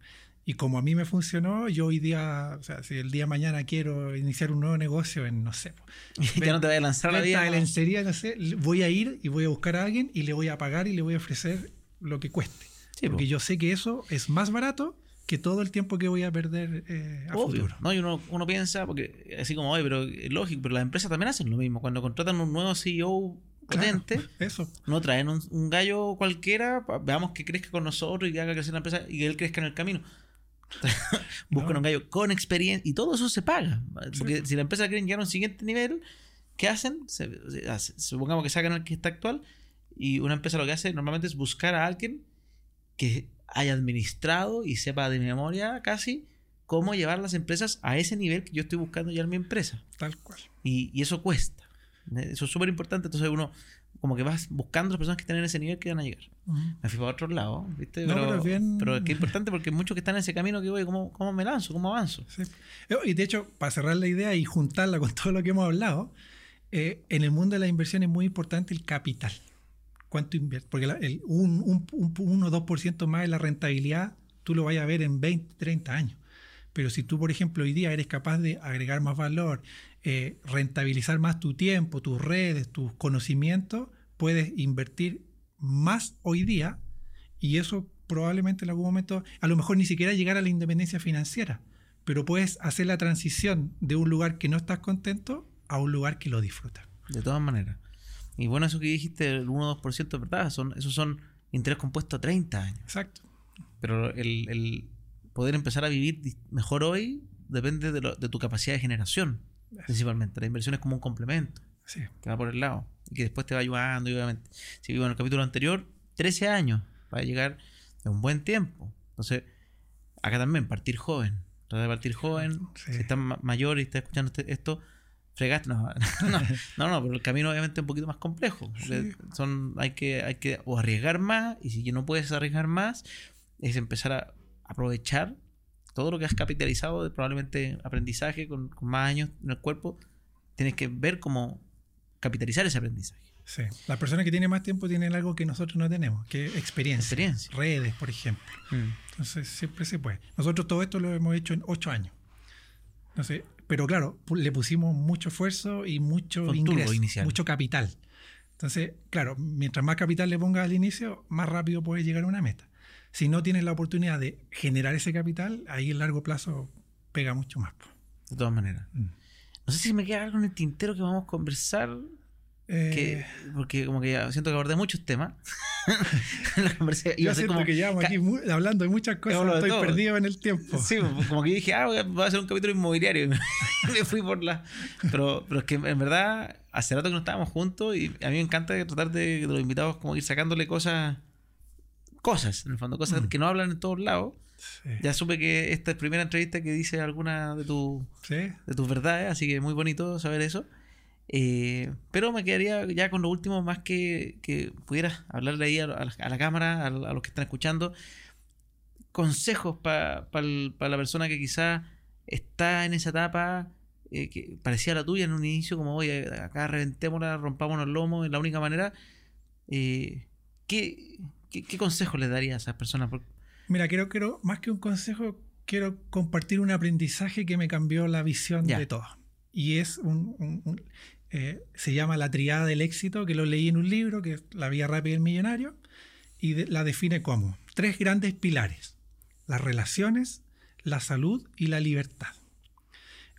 Y como a mí me funcionó, yo hoy día, o sea, si el día de mañana quiero iniciar un nuevo negocio en, no sé, ya no te vayas a lanzar la vida. lencería, no sé, voy a ir y voy a buscar a alguien y le voy a pagar y le voy a ofrecer lo que cueste. Sí, Porque po. yo sé que eso es más barato que todo el tiempo que voy a perder eh, a Obvio, futuro. ¿no? Y uno, uno piensa, porque así como, oye, pero es lógico, pero las empresas también hacen lo mismo. Cuando contratan un nuevo CEO Claro, potente, eso. no traen un, un gallo cualquiera, veamos que crezca con nosotros y que haga crecer la empresa y que él crezca en el camino. Buscan No. un gallo con experiencia y todo eso se paga. Porque si la empresa quiere llegar a un siguiente nivel, ¿qué hacen? Se- se- hace- supongamos que sacan al que está actual y una empresa lo que hace normalmente es buscar a alguien que haya administrado y sepa de memoria casi cómo llevar las empresas a ese nivel que yo estoy buscando ya en mi empresa. Tal cual. Y, y eso cuesta. Eso es súper importante. Entonces uno como que vas buscando las personas que están en ese nivel que van a llegar. Me fui para otro lado, ¿viste? No, Pero, pero es bien- pero es que es importante porque muchos que están en ese camino que voy, ¿cómo, cómo me lanzo? ¿Cómo avanzo? Sí. Eh, Y de hecho, para cerrar la idea y juntarla con todo lo que hemos hablado, eh, en el mundo de la inversión es muy importante el capital. ¿Cuánto inviertes? Porque la- el, un, un, un 1 o 2% más de la rentabilidad tú lo vayas a ver en 20, 30 años. Pero si tú, por ejemplo, hoy día eres capaz de agregar más valor, eh, rentabilizar más tu tiempo, tus redes, tus conocimientos, puedes invertir más hoy día y eso probablemente en algún momento, a lo mejor ni siquiera llegar a la independencia financiera, pero puedes hacer la transición de un lugar que no estás contento a un lugar que lo disfrutas. De todas maneras. Y bueno, eso que dijiste, el 1 o 2% de verdad, son, esos son interés compuesto a 30 años. Exacto. Pero el, el poder empezar a vivir mejor hoy depende de, lo- de tu capacidad de generación, principalmente. La inversión es como un complemento. Sí. que va por el lado y que después te va ayudando y obviamente si vivo en el capítulo anterior 13 años para llegar a un buen tiempo entonces acá también partir joven trata de partir joven Sí. si estás ma- mayor y estás escuchando este- esto fregaste no, no no no pero el camino obviamente es un poquito más complejo Sí. son hay que hay que o arriesgar más y si no puedes arriesgar más es empezar a aprovechar todo lo que has capitalizado de probablemente aprendizaje con, con más años en el cuerpo tienes que ver cómo capitalizar ese aprendizaje. Sí. La persona que tiene más tiempo tiene algo que nosotros no tenemos, que es experiencia. Experiencia. Redes, por ejemplo. Entonces siempre se puede. Nosotros todo esto lo hemos hecho en ocho años. Entonces, pero claro, le pusimos mucho esfuerzo y mucho ingreso, inicial. mucho capital. Entonces, claro, mientras más capital le pongas al inicio, más rápido puedes llegar a una meta. Si no tienes la oportunidad de generar ese capital, ahí en largo plazo pega mucho más. De todas maneras. Mm. No sé si me queda algo en el tintero que vamos a conversar. Eh, que, porque como que ya siento que abordé muchos temas. La yo siento como- que llevamos aquí hablando de muchas cosas, de estoy todo. perdido en el tiempo. Sí, como que dije, ah, voy a- hacer un capítulo inmobiliario. Me fui por la. Pero, pero es que en verdad, hace rato que no estábamos juntos y a mí me encanta tratar de, de los invitados como ir sacándole cosas. Cosas, en el fondo, cosas Mm. que no hablan en todos lados. Sí. Ya supe que esta es primera entrevista que dice alguna de, tu, Sí. de tus verdades, así que muy bonito saber eso. Eh, pero me quedaría ya con lo último, más que, que pudieras hablarle ahí a, la, a la cámara, a, a los que están escuchando, consejos para la persona que quizá está en esa etapa eh, que parecía la tuya en un inicio, como oye, acá reventémosla, rompámonos el lomo, es la única manera. Eh, ¿qué, qué, qué consejos les daría a esas personas? Porque- Mira, quiero, quiero, más que un consejo, quiero compartir un aprendizaje que me cambió la visión de todo. Y es un, un- un- eh, se llama La Triada del Éxito, que lo leí en un libro, que es La Vía Rápida del Millonario, y de- la define como tres grandes pilares, las relaciones, la salud y la libertad.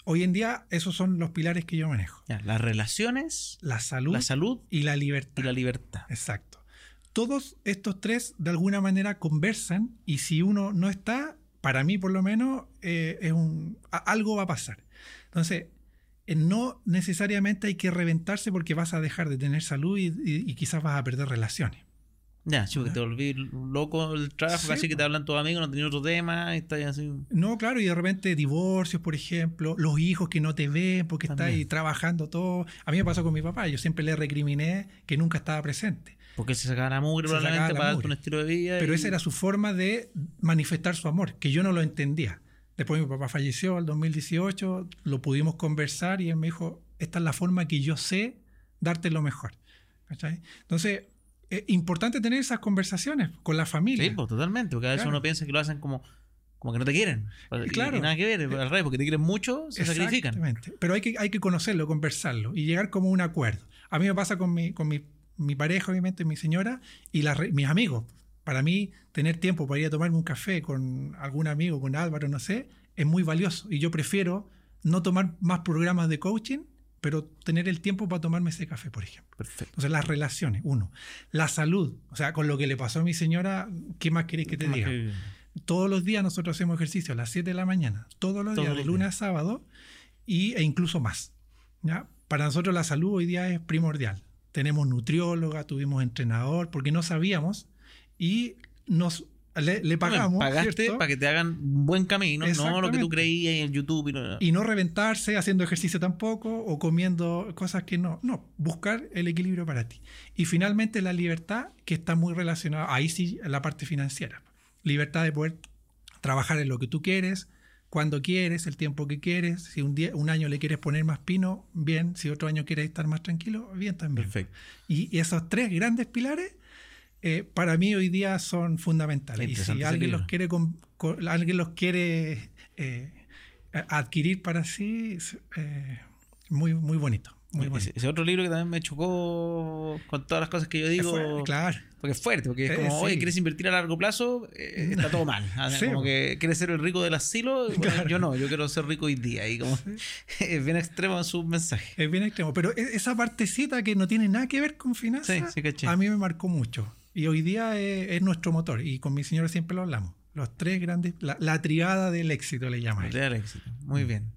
Hoy en día esos son los pilares que yo manejo. ya, las relaciones, La salud, la salud y la libertad. y la libertad. Exacto. Todos estos tres de alguna manera conversan y si uno no está, para mí por lo menos, eh, es un, a- algo va a pasar. Entonces, eh, no necesariamente hay que reventarse porque vas a dejar de tener salud y, y- y quizás vas a perder relaciones. Ya, sí, porque te volví loco el trabajo, Sí, casi que te hablan todos amigos, no tenías otro tema, y estás así. No, claro, y de repente divorcios, por ejemplo, los hijos que no te ven porque estás ahí trabajando todo. A mí me pasó con mi papá, yo siempre le recriminé que nunca estaba presente. Porque se sacaba la mugre Se probablemente la para darte un estilo de vida. Pero y- esa era su forma de manifestar su amor, que yo no lo entendía. Después mi papá falleció en 2018, lo pudimos conversar y él me dijo, esta es la forma que yo sé darte lo mejor. ¿Cachai? Entonces, es importante tener esas conversaciones con la familia. Sí, pues totalmente, porque a veces Claro. uno piensa que lo hacen como, como que no te quieren. Y, Claro. y nada que ver, al revés, porque te quieren mucho, se sacrifican. Exactamente. Pero hay que, hay que conocerlo, conversarlo y llegar como a un acuerdo. A mí me pasa con mi, con mi, mi pareja, obviamente, mi señora, y las mis amigos. para mí, tener tiempo para ir a tomarme un café con algún amigo, con Álvaro, no sé, es muy valioso. Y yo prefiero no tomar más programas de coaching, pero tener el tiempo para tomarme ese café, por ejemplo. Perfecto. Entonces, las relaciones, uno. La salud, o sea, con lo que le pasó a mi señora, ¿qué más querés que te diga? Todos los días nosotros hacemos ejercicio a las 7 de la mañana, todos los días, de lunes a sábado, y, e incluso más. ¿ya? Para nosotros la salud hoy día es primordial. Tenemos nutrióloga, tuvimos entrenador, porque no sabíamos y nos le, pagamos. pagaste para que te hagan un buen camino, no lo que tú creías en YouTube. Y no. reventarse haciendo ejercicio tampoco o comiendo cosas que no. No, buscar el equilibrio para ti. Y finalmente la libertad, que está muy relacionada, ahí sí, la parte financiera. Libertad de poder trabajar en lo que tú quieres, cuando quieres, el tiempo que quieres. Si un, día, un año le quieres poner más pino, bien. Si otro año quieres estar más tranquilo, bien también. Perfecto. Y esos tres grandes pilares eh, para mí hoy día son fundamentales. Y si alguien los, quiere alguien los quiere eh, adquirir para sí, eh, muy, muy bonito. Muy ese, otro libro que también me chocó con todas las cosas que yo digo. claro. Porque es fuerte, porque es como, oye, ¿quieres invertir a largo plazo? está todo mal. como que quieres ser el rico del asilo. yo no, yo quiero ser rico hoy día. Y como, es bien extremo su mensaje. Es bien extremo. Pero e, esa partecita que no tiene nada que ver con finanzas, a mí me marcó mucho. Y hoy día es, nuestro motor. Y con mi señora siempre lo hablamos. Los tres grandes, la, triada del éxito le llaman. La triada del éxito. Muy bien.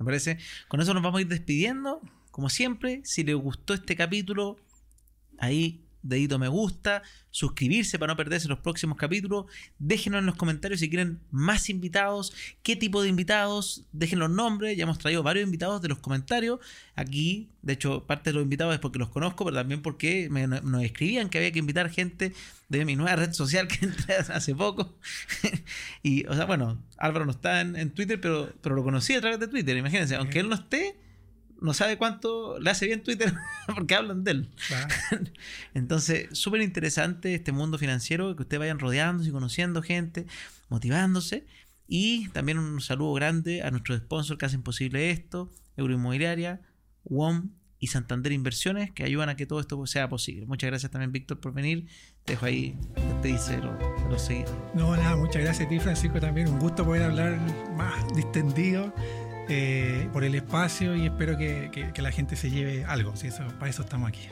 Me parece. Con eso nos vamos a ir despidiendo. Como siempre, si les gustó este capítulo, ahí dedito me gusta, suscribirse para no perderse los próximos capítulos. Déjenos en los comentarios si quieren más invitados, qué tipo de invitados, dejen los nombres. Ya hemos traído varios invitados de los comentarios. Aquí, de hecho, parte de los invitados es porque los conozco, pero también porque me, nos escribían que había que invitar gente de mi nueva red social que entré hace poco. y, o sea, bueno, Álvaro no está en, en Twitter, pero, pero lo conocí a través de Twitter, imagínense, aunque él no esté no sabe cuánto le hace bien Twitter porque hablan de él. Entonces, súper interesante este mundo financiero, que ustedes vayan rodeándose y conociendo gente, motivándose. Y también un saludo grande a nuestros sponsors que hacen posible esto, Euroinmobiliaria, WOM y Santander Inversiones, que ayudan a que todo esto sea posible. Muchas gracias también, Víctor, por venir. Te dejo ahí, te dice lo, lo No, nada, muchas gracias a ti, Francisco, también. Un gusto poder hablar más distendido eh, por el espacio y espero que, que, la gente se lleve algo. Si eso, para eso estamos aquí.